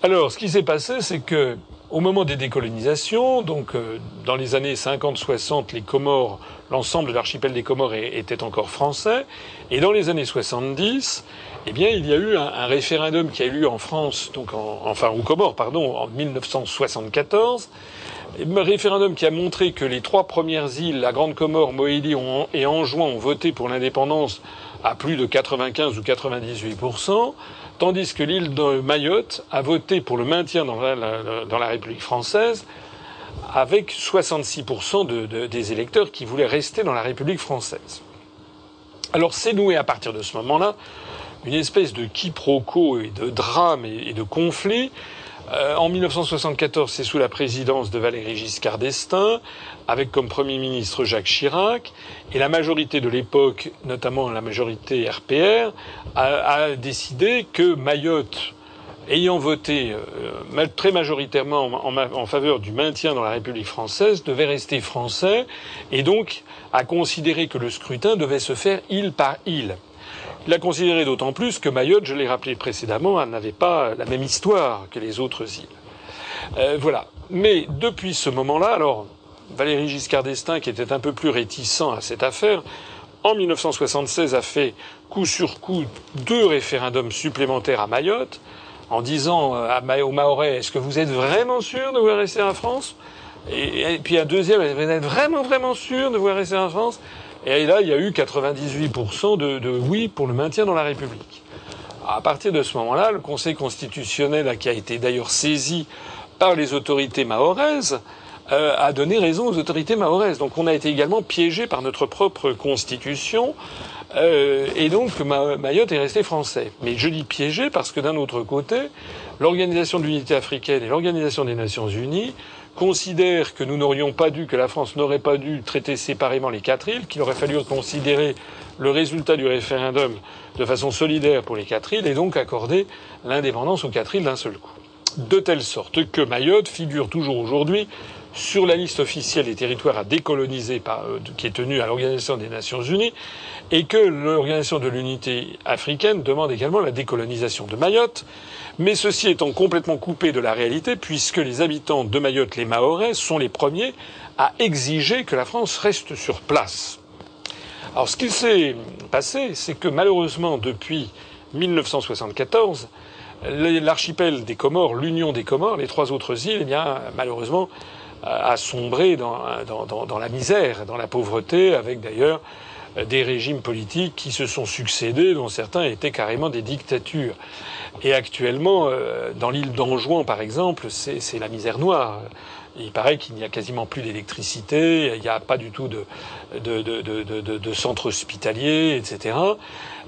Alors, ce qui s'est passé, c'est que au moment des décolonisations, donc euh, dans les années 50-60, les Comores, l'ensemble de l'archipel des Comores était encore français, et dans les années 70, eh bien, il y a eu un, référendum qui a eu lieu en France, donc enfin aux Comores, pardon, en 1974. Un référendum qui a montré que les trois premières îles, la Grande Comore, Moélie et Anjouan, ont voté pour l'indépendance à plus de 95 ou 98% tandis que l'île de Mayotte a voté pour le maintien dans la, République française avec 66% de, des électeurs qui voulaient rester dans la République française. Alors c'est noué à partir de ce moment-là une espèce de quiproquo et de drame et de conflit euh, en 1974, c'est sous la présidence de Valéry Giscard d'Estaing, avec comme Premier ministre Jacques Chirac, et la majorité de l'époque, notamment la majorité RPR, a, décidé que Mayotte, ayant voté euh, très majoritairement en, faveur du maintien dans la République française, devait rester français, et donc a considéré que le scrutin devait se faire île par île. Il a considéré d'autant plus que Mayotte, je l'ai rappelé précédemment, n'avait pas la même histoire que les autres îles. Euh, voilà. Mais depuis ce moment-là, alors Valéry Giscard d'Estaing, qui était un peu plus réticent à cette affaire, en 1976 a fait coup sur coup deux référendums supplémentaires à Mayotte, en disant euh, aux Mahorais Est-ce que vous êtes vraiment sûr de vouloir rester en France? Et, puis un deuxième Vous êtes vraiment, vraiment sûr de vouloir rester en France? Et là, il y a eu 98% de, de oui pour le maintien dans la République. À partir de ce moment-là, le Conseil constitutionnel, qui a été d'ailleurs saisi par les autorités mahoraises, euh, a donné raison aux autorités mahoraises. Donc on a été également piégé par notre propre constitution. Euh, et donc Mayotte est resté français. Mais je dis piégé parce que d'un autre côté, l'Organisation de l'Unité africaine et l'Organisation des Nations Unies considèrent que nous n'aurions pas dû, que la France n'aurait pas dû traiter séparément les quatre îles, qu'il aurait fallu considérer le résultat du référendum de façon solidaire pour les quatre îles et donc accorder l'indépendance aux quatre îles d'un seul coup. De telle sorte que Mayotte figure toujours aujourd'hui sur la liste officielle des territoires à décoloniser euh, qui est tenue à l'Organisation des Nations Unies et que l'Organisation de l'Unité africaine demande également la décolonisation de Mayotte, mais ceci étant complètement coupé de la réalité puisque les habitants de Mayotte, les Mahorais, sont les premiers à exiger que la France reste sur place. Alors ce qu'il s'est passé, c'est que malheureusement depuis 1974, l'archipel des Comores, l'Union des Comores, les trois autres îles, eh bien malheureusement a sombré dans, la misère, dans la pauvreté, avec d'ailleurs des régimes politiques qui se sont succédés, dont certains étaient carrément des dictatures. Et actuellement, euh, dans l'île d'Anjouan, par exemple, c'est la misère noire. Il paraît qu'il n'y a quasiment plus d'électricité, il n'y a pas du tout de, de, de, de centre hospitalier, etc.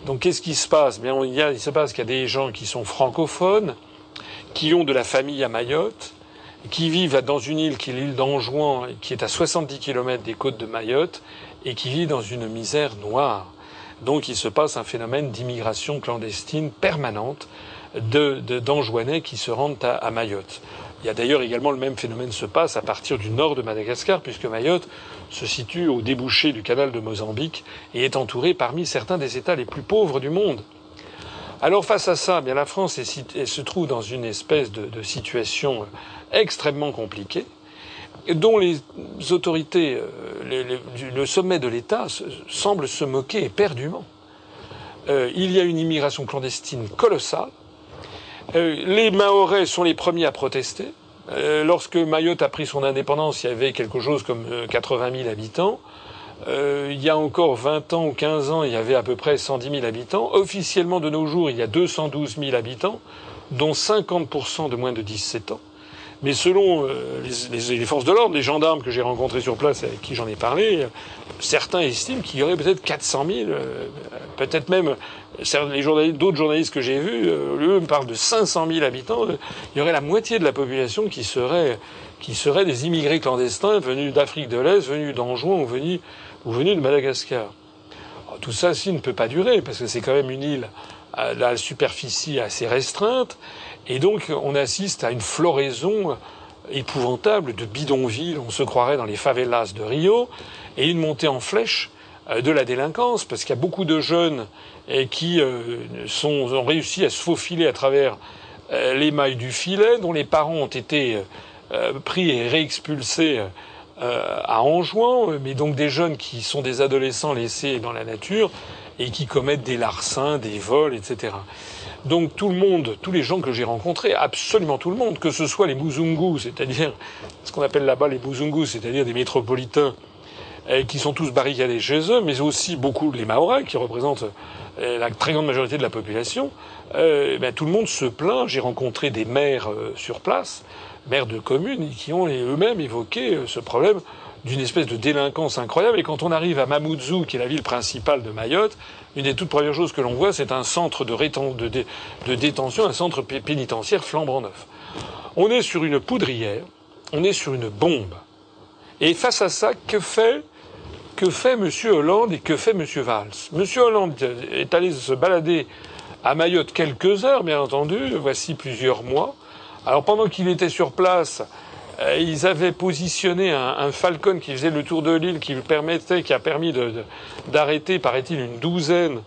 Donc qu'est-ce qui se passe? Bien, il, y a, il se passe qu'il y a des gens qui sont francophones, qui ont de la famille à Mayotte, qui vivent dans une île qui est l'île d'Anjouan, qui est à 70 km des côtes de Mayotte, et qui vit dans une misère noire. Donc il se passe un phénomène d'immigration clandestine permanente d'Anjouanais de, qui se rendent à, Mayotte. Il y a d'ailleurs également le même phénomène se passe à partir du nord de Madagascar, puisque Mayotte se situe au débouché du canal de Mozambique et est entouré parmi certains des États les plus pauvres du monde. Alors face à ça, bien la France se trouve dans une espèce de, situation extrêmement compliquée, dont les autorités, euh, le sommet de l'État semble se moquer éperdument. Euh, il y a une immigration clandestine colossale euh, les Mahorais sont les premiers à protester. Lorsque Mayotte a pris son indépendance, il y avait quelque chose comme 80 euh, 000 habitants. il y a encore 20 ans ou 15 ans, il y avait à peu près 110 000 habitants. Officiellement, de nos jours, il y a 212 000 habitants, dont 50% de moins de 17 ans. Mais selon les, forces de l'ordre, les gendarmes que j'ai rencontrés sur place et avec qui j'en ai parlé, certains estiment qu'il y aurait peut-être 400 000, peut-être même d'autres journalistes que j'ai vus, euh, eux me parlent de 500 000 habitants. Il y aurait la moitié de la population qui serait, qui serait des immigrés clandestins venus d'Afrique de l'Est, venus d'Anjouan ou venus, ou venus de Madagascar. tout ça, si, ne peut pas durer, parce que c'est quand même une île à la superficie assez restreinte, et donc on assiste à une floraison épouvantable de bidonvilles, on se croirait dans les favelas de Rio, et une montée en flèche euh, de la délinquance, parce qu'il y a beaucoup de jeunes qui euh, sont, ont réussi à se faufiler à travers euh, les mailles du filet, dont les parents ont été pris et réexpulsés à Anjouan, mais donc des jeunes qui sont des adolescents laissés dans la nature et qui commettent des larcins, des vols, etc. Donc tout le monde, tous les gens que j'ai rencontrés, absolument tout le monde, que ce soit les Muzungus, c'est-à-dire ce qu'on appelle là-bas les Muzungus, c'est-à-dire des métropolitains qui sont tous barricadés chez eux, mais aussi beaucoup les Maoris, qui représentent euh, la très grande majorité de la population, euh, ben, tout le monde se plaint. J'ai rencontré des maires euh, sur place, maires de communes, qui ont eux-mêmes évoqué ce problème d'une espèce de délinquance incroyable. Et quand on arrive à Mamoudzou, qui est la ville principale de Mayotte, une des toutes premières choses que l'on voit, c'est un centre de, détention, un centre pénitentiaire flambant neuf. On est sur une poudrière, on est sur une bombe. Et face à ça, que fait que fait M. Hollande et que fait M. Valls? M. Hollande est allé se balader à Mayotte quelques heures, bien entendu, voici plusieurs mois. Alors pendant qu'il était sur place, ils avaient positionné un, Falcon qui faisait le tour de l'île, qui permettait, qui a permis d'arrêter, paraît-il, une douzaine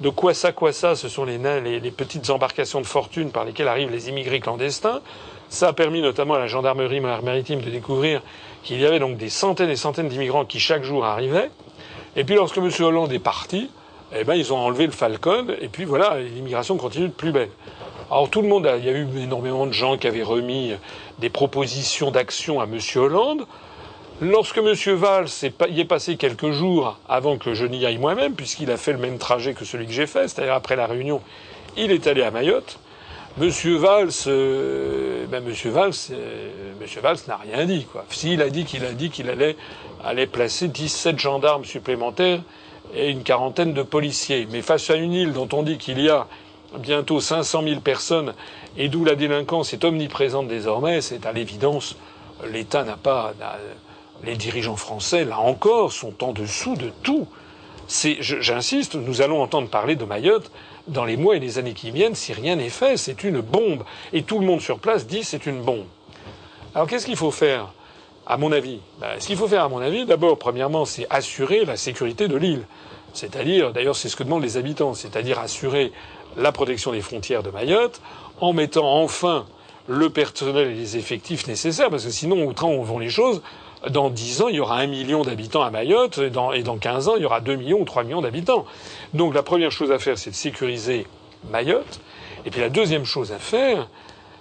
de quoi ça, quoi ça, ce sont les, les, les, petites embarcations de fortune par lesquelles arrivent les immigrés clandestins. Ça a permis notamment à la gendarmerie maritime de découvrir qu'il y avait donc des centaines et centaines d'immigrants qui chaque jour arrivaient. Et puis lorsque M. Hollande est parti, eh ben, ils ont enlevé le Falcon, et puis voilà, l'immigration continue de plus belle. Alors tout le monde, a, il y a eu énormément de gens qui avaient remis des propositions d'action à M. Hollande. Lorsque M. Valls y est passé quelques jours avant que je n'y aille moi-même, puisqu'il a fait le même trajet que celui que j'ai fait, c'est-à-dire après la réunion, il est allé à Mayotte. M. Valls, euh, ben Monsieur Valls, euh, Monsieur Valls n'a rien dit quoi. S'il a dit qu'il a dit qu'il allait aller placer 17 gendarmes supplémentaires et une quarantaine de policiers, mais face à une île dont on dit qu'il y a bientôt 500 000 personnes et d'où la délinquance est omniprésente désormais, c'est à l'évidence l'État n'a pas les dirigeants français, là encore, sont en dessous de tout. J'insiste, nous allons entendre parler de Mayotte dans les mois et les années qui viennent si rien n'est fait. C'est une bombe. Et tout le monde sur place dit c'est une bombe. Alors qu'est-ce qu'il faut faire à mon avis? Ben, Ce qu'il faut faire à mon avis, d'abord, premièrement, c'est assurer la sécurité de l'île. C'est-à-dire, d'ailleurs, c'est ce que demandent les habitants, c'est-à-dire assurer la protection des frontières de Mayotte en mettant enfin le personnel et les effectifs nécessaires, parce que sinon, au train où vont les choses, dans 10 ans, il y aura un million d'habitants à Mayotte, et dans, et dans 15 ans, il y aura 2 millions ou 3 millions d'habitants. Donc la première chose à faire, c'est de sécuriser Mayotte. Et puis la deuxième chose à faire,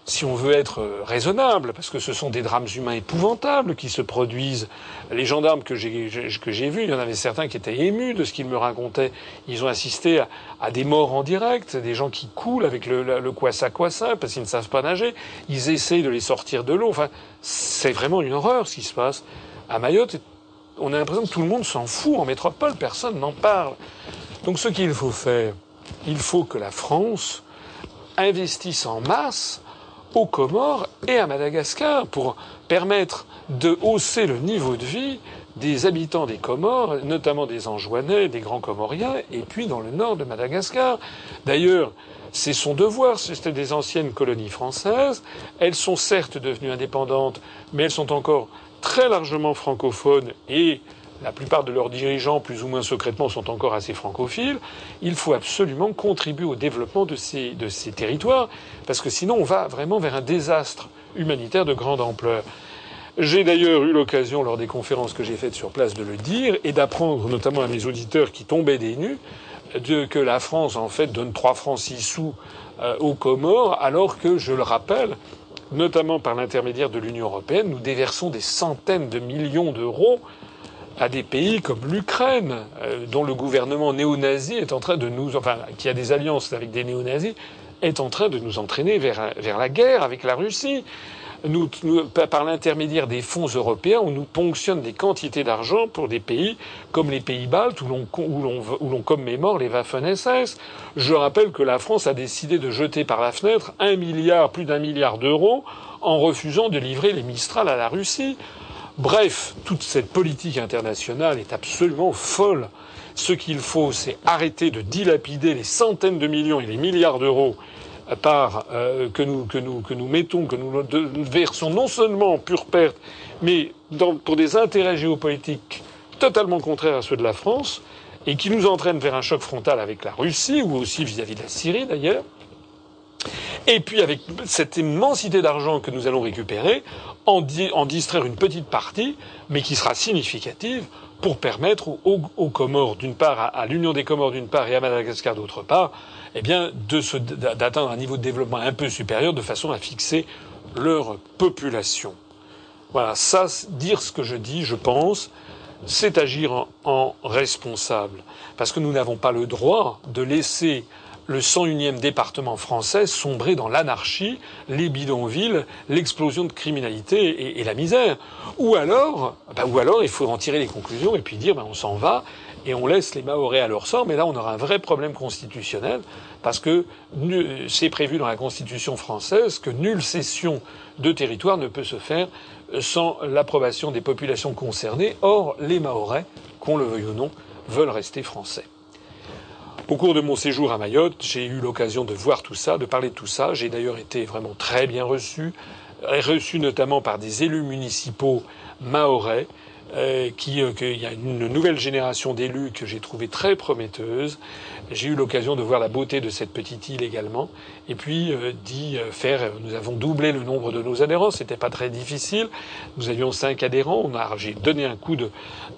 si on veut être raisonnable, parce que ce sont des drames humains épouvantables qui se produisent. Les gendarmes que j'ai que j'ai vus, il y en avait certains qui étaient émus de ce qu'ils me racontaient. Ils ont assisté à, des morts en direct, des gens qui coulent avec le, le, kwassa kwassa parce qu'ils ne savent pas nager. Ils essayent de les sortir de l'eau. Enfin, c'est vraiment une horreur ce qui se passe à Mayotte. On a l'impression que tout le monde s'en fout en métropole, personne n'en parle. Donc ce qu'il faut faire, il faut que la France investisse en masse aux Comores et à Madagascar pour permettre de hausser le niveau de vie des habitants des Comores, notamment des Anjouanais, des Grands Comoriens, et puis dans le nord de Madagascar. D'ailleurs, c'est son devoir, c'était des anciennes colonies françaises. Elles sont certes devenues indépendantes, mais elles sont encore très largement francophones et la plupart de leurs dirigeants, plus ou moins secrètement, sont encore assez francophiles. Il faut absolument contribuer au développement de ces, de ces territoires, parce que sinon on va vraiment vers un désastre humanitaire de grande ampleur. J'ai d'ailleurs eu l'occasion, lors des conférences que j'ai faites sur place, de le dire et d'apprendre, notamment à mes auditeurs qui tombaient des nues, que la France, en fait, donne 3 francs 6 sous euh, aux Comores, alors que, je le rappelle, notamment par l'intermédiaire de l'Union européenne, nous déversons des centaines de millions d'euros à des pays comme l'Ukraine, euh, dont le gouvernement néo-nazi est en train de nous, enfin, qui a des alliances avec des néo-nazis, est en train de nous entraîner vers, vers la guerre avec la Russie. Nous, par l'intermédiaire des fonds européens, on nous ponctionne des quantités d'argent pour des pays comme les pays baltes où l'on, où l'on commémore les Waffen-SS. Je rappelle que la France a décidé de jeter par la fenêtre un milliard, plus d'un milliard d'euros en refusant de livrer les Mistral à la Russie. Bref, toute cette politique internationale est absolument folle. Ce qu'il faut, c'est arrêter de dilapider les centaines de millions et les milliards d'euros par euh, que, nous, que, nous, que nous mettons, que nous versons non seulement en pure perte, mais dans, pour des intérêts géopolitiques totalement contraires à ceux de la France, et qui nous entraînent vers un choc frontal avec la Russie, ou aussi vis-à-vis -vis de la Syrie d'ailleurs. Et puis avec cette immensité d'argent que nous allons récupérer, en, distraire une petite partie, mais qui sera significative pour permettre aux, Comores d'une part, à, l'Union des Comores d'une part et à Madagascar d'autre part, eh d'atteindre un niveau de développement un peu supérieur de façon à fixer leur population. Voilà, ça, dire ce que je dis, je pense, c'est agir en responsable. Parce que nous n'avons pas le droit de laisser le 101e département français sombrer dans l'anarchie, les bidonvilles, l'explosion de criminalité et, la misère. Ou alors, bah, ou alors, il faut en tirer les conclusions et puis dire, bah, on s'en va et on laisse les Mahorais à leur sort. Mais là, on aura un vrai problème constitutionnel parce que c'est prévu dans la Constitution française que nulle cession de territoire ne peut se faire sans l'approbation des populations concernées. Or, les Mahorais, qu'on le veuille ou non, veulent rester français. Au cours de mon séjour à Mayotte, j'ai eu l'occasion de voir tout ça, de parler de tout ça. J'ai d'ailleurs été vraiment très bien reçu, reçu notamment par des élus municipaux maorais, euh, qui, euh, qu'il y a une nouvelle génération d'élus que j'ai trouvé très prometteuse. J'ai eu l'occasion de voir la beauté de cette petite île également, et puis euh, d'y faire. Nous avons doublé le nombre de nos adhérents. C'était pas très difficile. Nous avions cinq adhérents. On a, j'ai donné un coup de,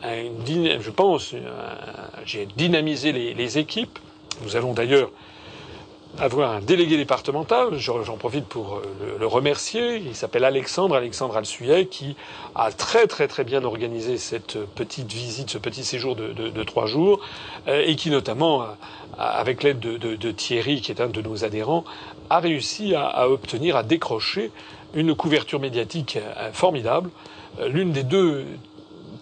je pense, j'ai dynamisé les, les équipes. Nous allons d'ailleurs avoir un délégué départemental. J'en profite pour euh, le, remercier. Il s'appelle Alexandre, Alexandre Alsuyet, qui a très très très bien organisé cette petite visite, ce petit séjour de, trois jours, euh, et qui notamment, avec l'aide de, Thierry, qui est un de nos adhérents, a réussi à, obtenir, à décrocher une couverture médiatique euh, formidable. L'une des deux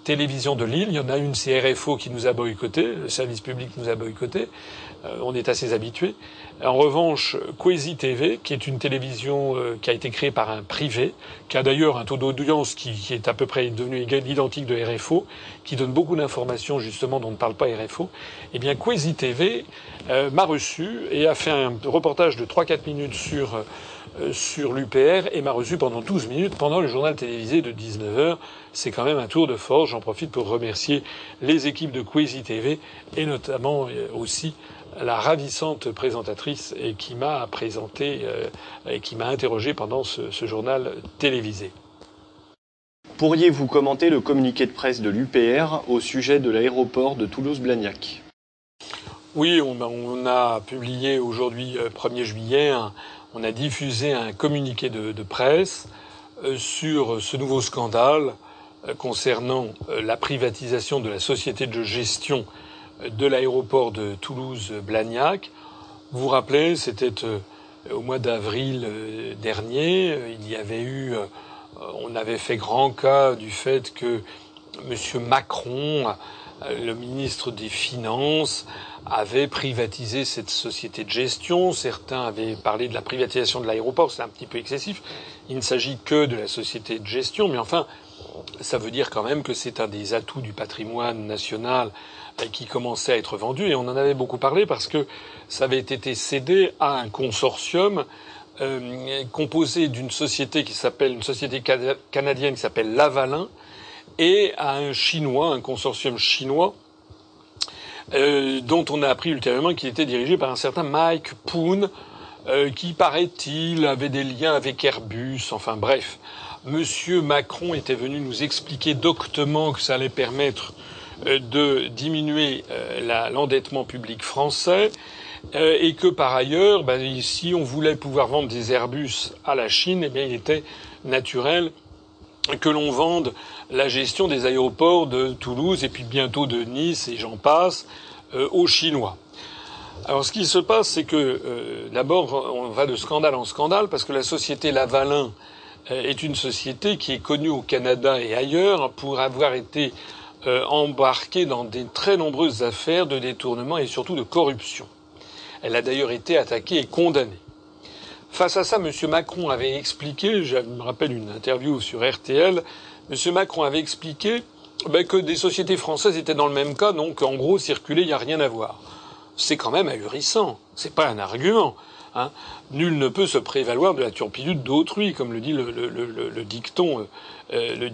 télévisions de Lille, il y en a une, c'est RFO qui nous a boycotté, le service public nous a boycotté. on est assez habitués. En revanche, Quasi TV, qui est une télévision euh, qui a été créée par un privé, qui a d'ailleurs un taux d'audience qui, est à peu près devenu identique de RFO, qui donne beaucoup d'informations justement dont ne parle pas RFO, eh bien Quasi TV euh, m'a reçu et a fait un reportage de 3-4 minutes sur euh, sur l'UPR et m'a reçu pendant 12 minutes pendant le journal télévisé de 19h. C'est quand même un tour de force. J'en profite pour remercier les équipes de Quasi TV et notamment aussi la ravissante présentatrice et qui m'a présenté euh, et qui m'a interrogé pendant ce, journal télévisé. Pourriez-vous commenter le communiqué de presse de l'UPR au sujet de l'aéroport de Toulouse-Blagnac? Oui, on, a publié aujourd'hui, 1er euh, juillet, on a diffusé un communiqué de, presse euh, sur ce nouveau scandale concernant la privatisation de la société de gestion de l'aéroport de Toulouse-Blagnac. Vous vous rappelez, c'était euh, au mois d'avril euh, dernier, euh, il y avait eu, on avait fait grand cas du fait que M. Macron, le ministre des Finances, avait privatisé cette société de gestion. Certains avaient parlé de la privatisation de l'aéroport, c'est un petit peu excessif. Il ne s'agit que de la société de gestion, mais enfin, ça veut dire quand même que c'est un des atouts du patrimoine national qui commençait à être vendu, et on en avait beaucoup parlé parce que ça avait été cédé à un consortium euh, composé d'une société qui s'appelle une société canadienne qui s'appelle Lavalin et à un chinois, un consortium chinois euh, dont on a appris ultérieurement qu'il était dirigé par un certain Mike Poon, euh, qui paraît-il avait des liens avec Airbus. Enfin bref, Monsieur Macron était venu nous expliquer doctement que ça allait permettre de diminuer euh, l'endettement public français euh, et que par ailleurs, ben, si on voulait pouvoir vendre des Airbus à la Chine, eh bien, il était naturel que l'on vende la gestion des aéroports de Toulouse et puis bientôt de Nice et j'en passe aux Chinois. Alors ce qui se passe, c'est que d'abord on va de scandale en scandale parce que la société Lavalin est une société qui est connue au Canada et ailleurs pour avoir été euh, embarquée dans des très nombreuses affaires de détournement et surtout de corruption. Elle a d'ailleurs été attaquée et condamnée. Face à ça, M. Macron avait expliqué, je me rappelle une interview sur RTL, M. Macron avait expliqué ben, que des sociétés françaises étaient dans le même cas, donc en gros, circuler, il n'y a rien à voir. C'est quand même ahurissant. C'est pas un argument. Hein. Nul ne peut se prévaloir de la turpitude d'autrui, comme le dit le, dicton, le dicton euh,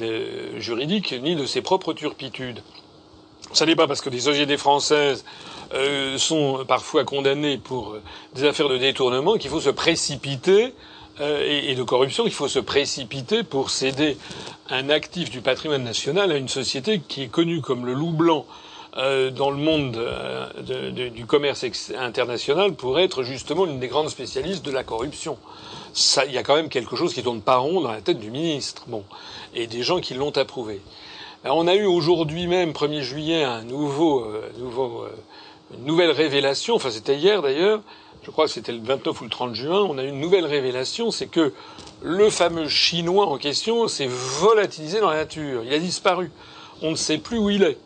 euh, juridique, ni de ses propres turpitudes. Ça n'est pas parce que des sociétés françaises euh, sont parfois condamnées pour des affaires de détournement qu'il faut se précipiter et, de corruption qu'il faut se précipiter pour céder un actif du patrimoine national à une société qui est connue comme le loup blanc dans le monde du commerce international pour être justement l'une des grandes spécialistes de la corruption. Il y a quand même quelque chose qui tourne pas rond dans la tête du ministre. Bon, et des gens qui l'ont approuvé. on a eu aujourd'hui même, 1er juillet, un nouveau, euh, nouveau, une nouvelle révélation. Enfin, c'était hier d'ailleurs. Je crois que c'était le 29 ou le 30 juin. On a eu une nouvelle révélation, c'est que le fameux chinois en question s'est volatilisé dans la nature. Il a disparu. On ne sait plus où il est.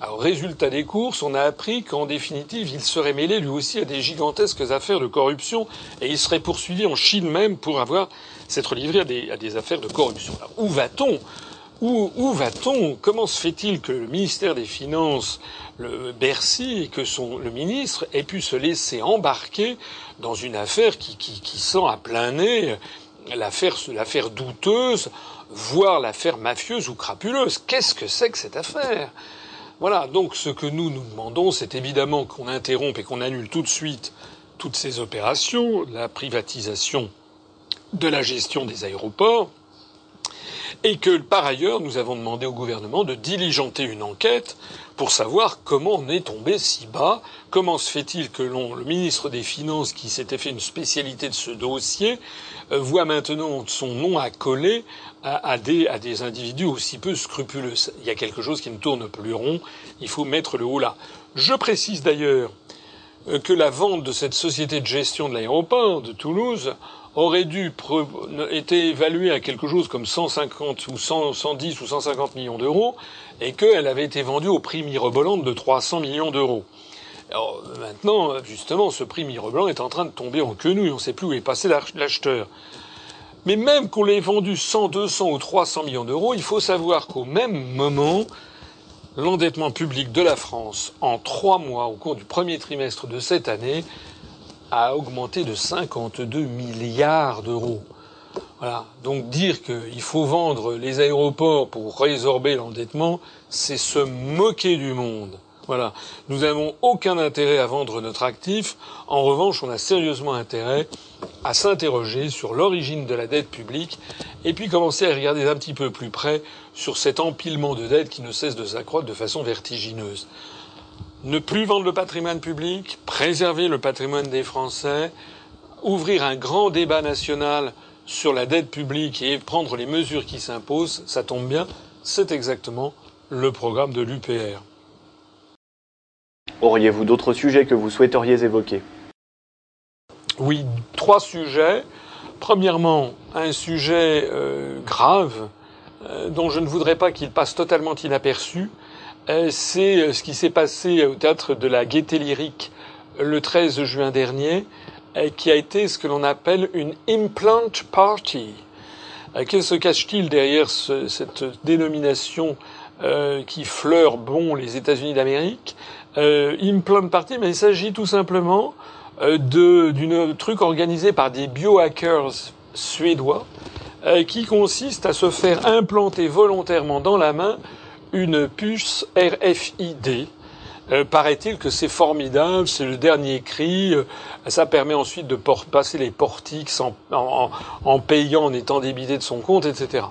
Alors, résultat des courses, on a appris qu'en définitive, il serait mêlé lui aussi à des gigantesques affaires de corruption et il serait poursuivi en Chine même pour avoir s'être livré à des, à des, affaires de corruption. Alors, où va-t-on? Où, où va-t-on? Comment se fait-il que le ministère des Finances, le Bercy, que son, le ministre ait pu se laisser embarquer dans une affaire qui, qui, qui sent à plein nez l'affaire, l'affaire douteuse, voire l'affaire mafieuse ou crapuleuse? Qu'est-ce que c'est que cette affaire? Voilà, donc ce que nous nous demandons, c'est évidemment qu'on interrompe et qu'on annule tout de suite toutes ces opérations, la privatisation de la gestion des aéroports, et que par ailleurs, nous avons demandé au gouvernement de diligenter une enquête pour savoir comment on est tombé si bas, comment se fait-il que le ministre des Finances, qui s'était fait une spécialité de ce dossier, voit maintenant son nom accolé à, à, des, à des individus aussi peu scrupuleux. Il y a quelque chose qui ne tourne plus rond, il faut mettre le haut là. Je précise d'ailleurs euh, que la vente de cette société de gestion de l'aéroport de Toulouse aurait dû être évaluée à quelque chose comme 150 ou 100, 110 ou 150 millions d'euros et qu'elle avait été vendue au prix mirobolant de 300 millions d'euros. Alors maintenant, justement, ce prix mirobolant est en train de tomber en quenouille. On ne sait plus où est passé l'acheteur. Mais même qu'on l'ait vendu 100, 200 ou 300 millions d'euros, il faut savoir qu'au même moment, l'endettement public de la France, en trois mois, au cours du premier trimestre de cette année, a augmenté de 52 milliards d'euros. Voilà. Donc dire qu'il faut vendre les aéroports pour résorber l'endettement, c'est se moquer du monde. Voilà. Nous n'avons aucun intérêt à vendre notre actif. En revanche, on a sérieusement intérêt à s'interroger sur l'origine de la dette publique et puis commencer à regarder un petit peu plus près sur cet empilement de dettes qui ne cesse de s'accroître de façon vertigineuse. Ne plus vendre le patrimoine public, préserver le patrimoine des Français, ouvrir un grand débat national sur la dette publique et prendre les mesures qui s'imposent, ça tombe bien, c'est exactement le programme de l'UPR. Auriez-vous d'autres sujets que vous souhaiteriez évoquer? Oui, trois sujets. Premièrement, un sujet euh, grave euh, dont je ne voudrais pas qu'il passe totalement inaperçu. Euh, c'est ce qui s'est passé au théâtre de la Gaîté Lyrique le 13 juin dernier qui a été ce que l'on appelle une implant party. Que se cache-t-il derrière cette dénomination qui fleure bon les États-Unis d'Amérique? Euh, Implant party, mais il s'agit tout simplement d'une truc organisé par des biohackers suédois qui consiste à se faire implanter volontairement dans la main une puce RFID euh, paraît-il que c'est formidable, c'est le dernier cri. Euh, ça permet ensuite de passer les portiques en, payant, en étant débité de son compte, etc.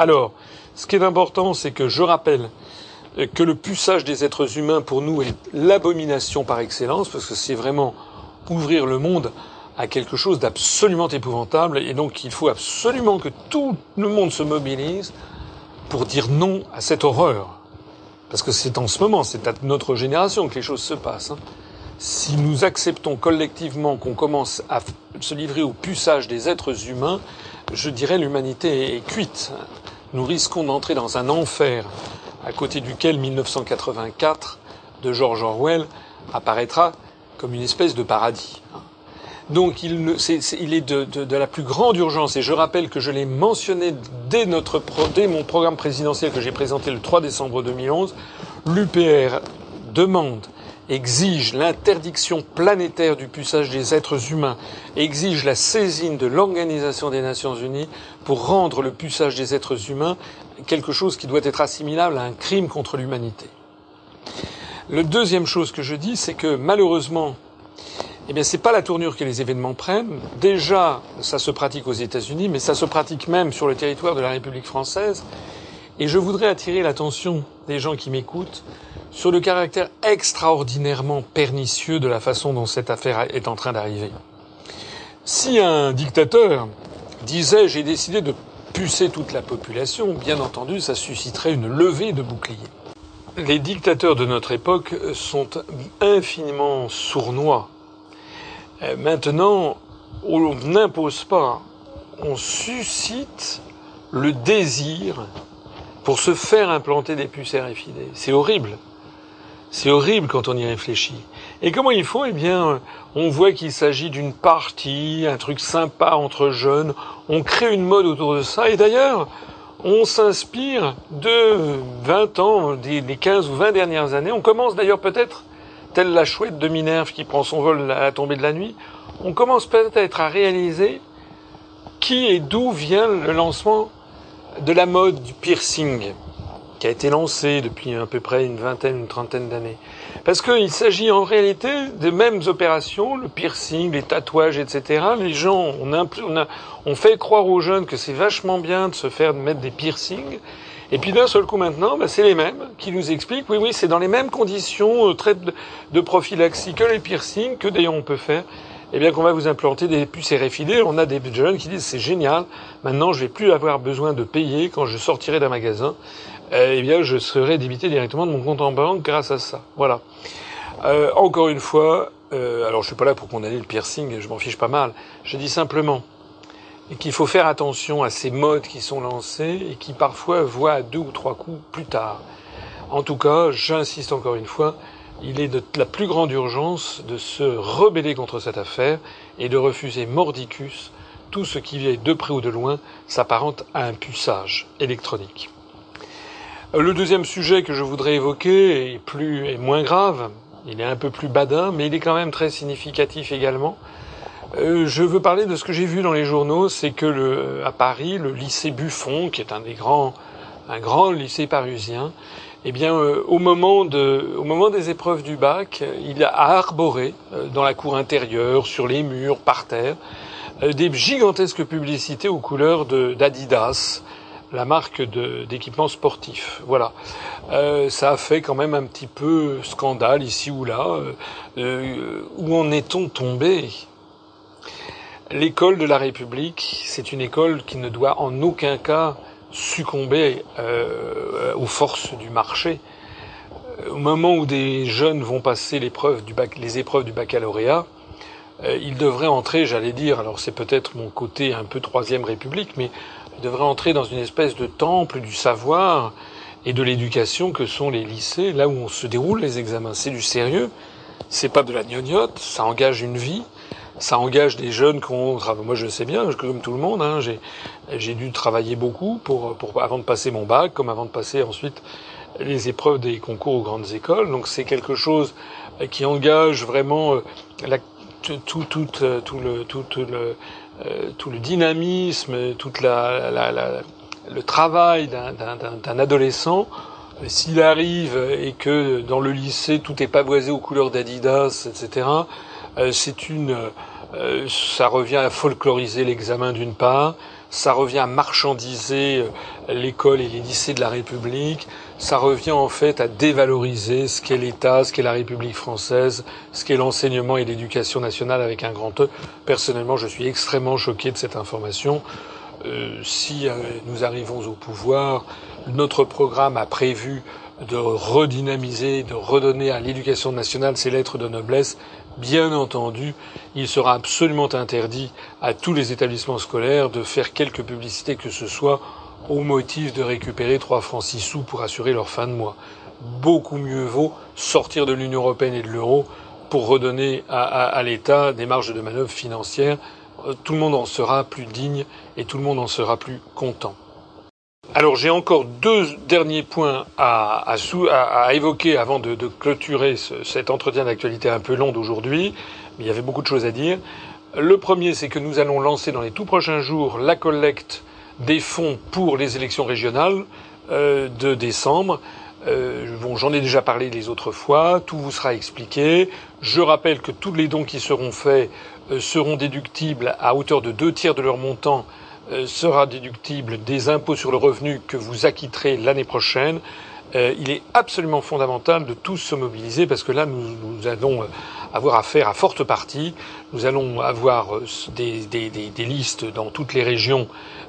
Alors, ce qui est important, c'est que je rappelle euh, que le puçage des êtres humains, pour nous, est l'abomination par excellence, parce que c'est vraiment ouvrir le monde à quelque chose d'absolument épouvantable, et donc il faut absolument que tout le monde se mobilise pour dire non à cette horreur. Parce que c'est en ce moment, c'est à notre génération que les choses se passent. Hein. Si nous acceptons collectivement qu'on commence à se livrer au puçage des êtres humains, je dirais l'humanité est cuite. Nous risquons d'entrer dans un enfer à côté duquel 1984 de George Orwell apparaîtra comme une espèce de paradis. Hein. Donc il, est, de, la plus grande urgence, et je rappelle que je l'ai mentionné dès, mon programme présidentiel que j'ai présenté le 3 décembre 2011, l'UPR demande, exige l'interdiction planétaire du puçage des êtres humains, exige la saisine de l'Organisation des Nations Unies pour rendre le puçage des êtres humains quelque chose qui doit être assimilable à un crime contre l'humanité. La deuxième chose que je dis, c'est que malheureusement, eh bien, c'est pas la tournure que les événements prennent. Déjà, ça se pratique aux États-Unis, mais ça se pratique même sur le territoire de la République française. Et je voudrais attirer l'attention des gens qui m'écoutent sur le caractère extraordinairement pernicieux de la façon dont cette affaire est en train d'arriver. Si un dictateur disait j'ai décidé de pucer toute la population, bien entendu, ça susciterait une levée de boucliers. Les dictateurs de notre époque sont infiniment sournois euh, maintenant, on n'impose pas, on suscite le désir pour se faire implanter des puces RFID. C'est horrible. C'est horrible quand on y réfléchit. Et comment ils font Eh bien, on voit qu'il s'agit d'une partie, un truc sympa entre jeunes. On crée une mode autour de ça. Et d'ailleurs, on s'inspire de 20 ans, des 15 ou 20 dernières années. On commence d'ailleurs peut-être telle la chouette de Minerve qui prend son vol à la tombée de la nuit, on commence peut-être à réaliser qui et d'où vient le lancement de la mode du piercing. qui a été lancé depuis à peu près une vingtaine, une trentaine d'années. Parce qu'il s'agit en réalité des mêmes opérations, le piercing, les tatouages, etc. Les gens, on, a, on, fait croire aux jeunes que c'est vachement bien de se faire mettre des piercings. Et puis d'un seul coup maintenant, bah, c'est les mêmes qui nous expliquent, oui, oui, c'est dans les mêmes conditions euh, de, de prophylaxie que les piercings, que d'ailleurs on peut faire eh bien qu'on va vous implanter des puces RFID. On a des jeunes qui disent c'est génial, maintenant je vais plus avoir besoin de payer quand je sortirai d'un magasin. Eh bien je serai débité directement de mon compte en banque grâce à ça. Voilà. Euh, encore une fois, euh, alors je suis pas là pour condamner le piercing, je m'en fiche pas mal. Je dis simplement qu'il faut faire attention à ces modes qui sont lancés et qui parfois voient deux ou trois coups plus tard. En tout cas, j'insiste encore une fois, il est de la plus grande urgence de se rebeller contre cette affaire et de refuser mordicus tout ce qui vient de près ou de loin s'apparente à un puçage électronique. Le deuxième sujet que je voudrais évoquer est plus et moins grave. Il est un peu plus badin, mais il est quand même très significatif également. Euh, je veux parler de ce que j'ai vu dans les journaux, c'est que le, à Paris, le lycée Buffon, qui est un des grands, un grand lycée parisien, eh bien, euh, au, moment au moment des épreuves du bac, il a arboré euh, dans la cour intérieure, sur les murs, par terre, euh, des gigantesques publicités aux couleurs d'Adidas, la marque d'équipements sportifs. Voilà. ça a fait quand même un petit peu scandale ici ou là. où en est-on tombé? L'école de la République, c'est une école qui ne doit en aucun cas succomber euh, aux forces du marché. Au moment où des jeunes vont passer les épreuves du baccalauréat, euh, ils devraient entrer, j'allais dire, alors c'est peut-être mon côté un peu troisième république, mais ils devraient entrer dans une espèce de temple du savoir et de l'éducation que sont les lycées, là où on se déroule les examens. C'est du sérieux, c'est pas de la gnognotte, ça engage une vie, ça engage des jeunes qui ont... Moi, je sais bien, comme tout le monde, hein, j'ai dû travailler beaucoup pour, pour, avant de passer mon bac, comme avant de passer ensuite les épreuves des concours aux grandes écoles. Donc, c'est quelque chose qui engage vraiment euh, la, tout, tout, euh, tout, le, tout, le, euh, tout le dynamisme, toute la, la, la le travail d'un adolescent. S'il arrive et que dans le lycée tout est pavoisé aux couleurs d'Adidas, etc., c'est une euh, ça revient à folkloriser l'examen d'une part, ça revient à marchandiser euh, l'école et les lycées de la République, ça revient en fait à dévaloriser ce qu'est l'État, ce qu'est la République française, ce qu'est l'enseignement et l'éducation nationale avec un grand E. Personnellement, je suis extrêmement choqué de cette information. Euh, si nous arrivons au pouvoir, notre programme a prévu de redynamiser, de redonner à l'éducation nationale ses lettres de noblesse Bien entendu, il sera absolument interdit à tous les établissements scolaires de faire quelque publicité que ce soit au motif de récupérer 3 francs 6 sous pour assurer leur fin de mois. Beaucoup mieux vaut sortir de l'Union européenne et de l'euro pour redonner à, l'État des marges de manœuvre financières. Euh, tout le monde en sera plus digne et tout le monde en sera plus content. Alors j'ai encore deux derniers points à, évoquer avant de, clôturer cet entretien d'actualité un peu long d'aujourd'hui, il y avait beaucoup de choses à dire. Le premier, c'est que nous allons lancer dans les tout prochains jours la collecte des fonds pour les élections régionales euh, de décembre. Euh, bon, j'en ai déjà parlé les autres fois, tout vous sera expliqué. Je rappelle que tous les dons qui seront faits euh, seront déductibles à hauteur de deux tiers de leur montant euh, sera déductible des impôts sur le revenu que vous acquitterez l'année prochaine. Euh, il est absolument fondamental de tous se mobiliser parce que là, nous, allons euh, avoir affaire à forte partie. Nous allons avoir des, listes dans toutes les régions,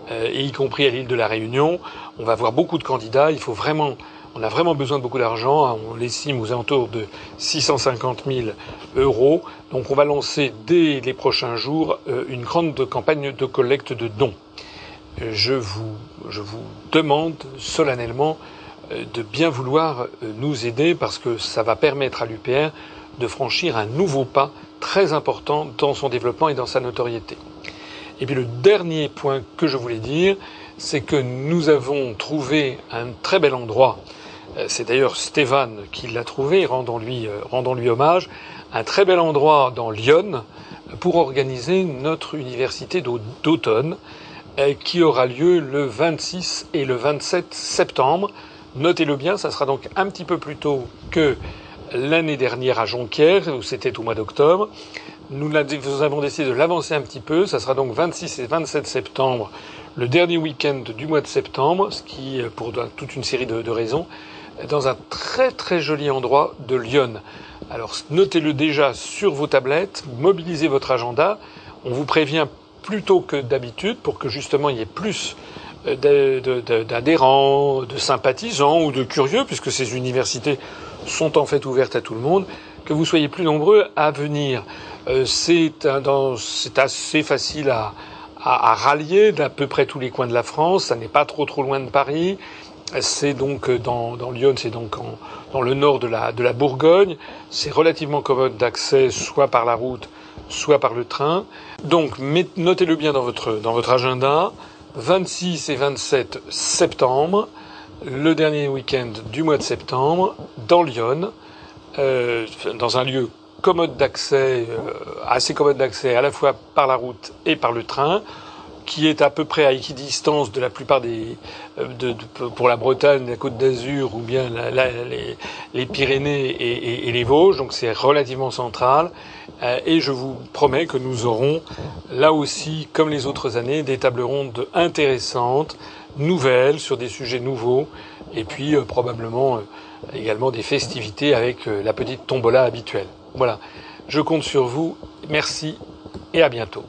et y compris à l'île de la Réunion. On va avoir beaucoup de candidats. Il faut vraiment on a vraiment besoin de beaucoup d'argent. On l'estime aux alentours de 650 000 euros. Donc on va lancer dès les prochains jours une grande campagne de collecte de dons je vous, je vous demande solennellement euh, de bien vouloir euh, nous aider parce que ça va permettre à l'UPR de franchir un nouveau pas très important dans son développement et dans sa notoriété. Et puis le dernier point que je voulais dire, c'est que nous avons trouvé un très bel endroit. Euh, c'est d'ailleurs Stéphane qui l'a trouvé, rendons-lui rendons -lui hommage. Un très bel endroit dans Lyon pour organiser notre université d'automne euh, qui aura lieu le 26 et le 27 septembre. Notez-le bien, ça sera donc un petit peu plus tôt que l'année dernière à Jonquière, où c'était au mois d'octobre. Nous avons décidé de l'avancer un petit peu. Ça sera donc 26 et 27 septembre, le dernier week-end du mois de septembre, ce qui, pour toute une série de, raisons, est dans un très très joli endroit de Lyon. Alors notez-le déjà sur vos tablettes, mobilisez votre agenda. On vous prévient plus tôt que d'habitude pour que justement il y ait plus euh, d'adhérents, de sympathisants ou de curieux, puisque ces universités sont en fait ouvertes à tout le monde, que vous soyez plus nombreux à venir. Euh, c'est assez facile à, à, rallier d'à peu près tous les coins de la France. Ça n'est pas trop trop loin de Paris. C'est donc euh, dans, dans Lyon, c'est donc en, dans le nord de la, de la Bourgogne. C'est relativement commode d'accès, soit par la route, soit par le train. Donc notez-le bien dans votre, dans votre agenda. 26 et 27 septembre, le dernier week-end du mois de septembre, dans Lyon, euh, dans un lieu commode d'accès, euh, assez commode d'accès à la fois par la route et par le train, qui est à peu près à équidistance de la plupart des, euh, de, pour la Bretagne, la Côte d'Azur ou bien les, Pyrénées et, et, les Vosges, donc c'est relativement central. Euh, et je vous promets que nous aurons là aussi, comme les autres années, des tables rondes intéressantes, nouvelles, sur des sujets nouveaux, et puis euh, probablement euh, également des festivités avec la petite tombola habituelle. Voilà, je compte sur vous, merci et à bientôt.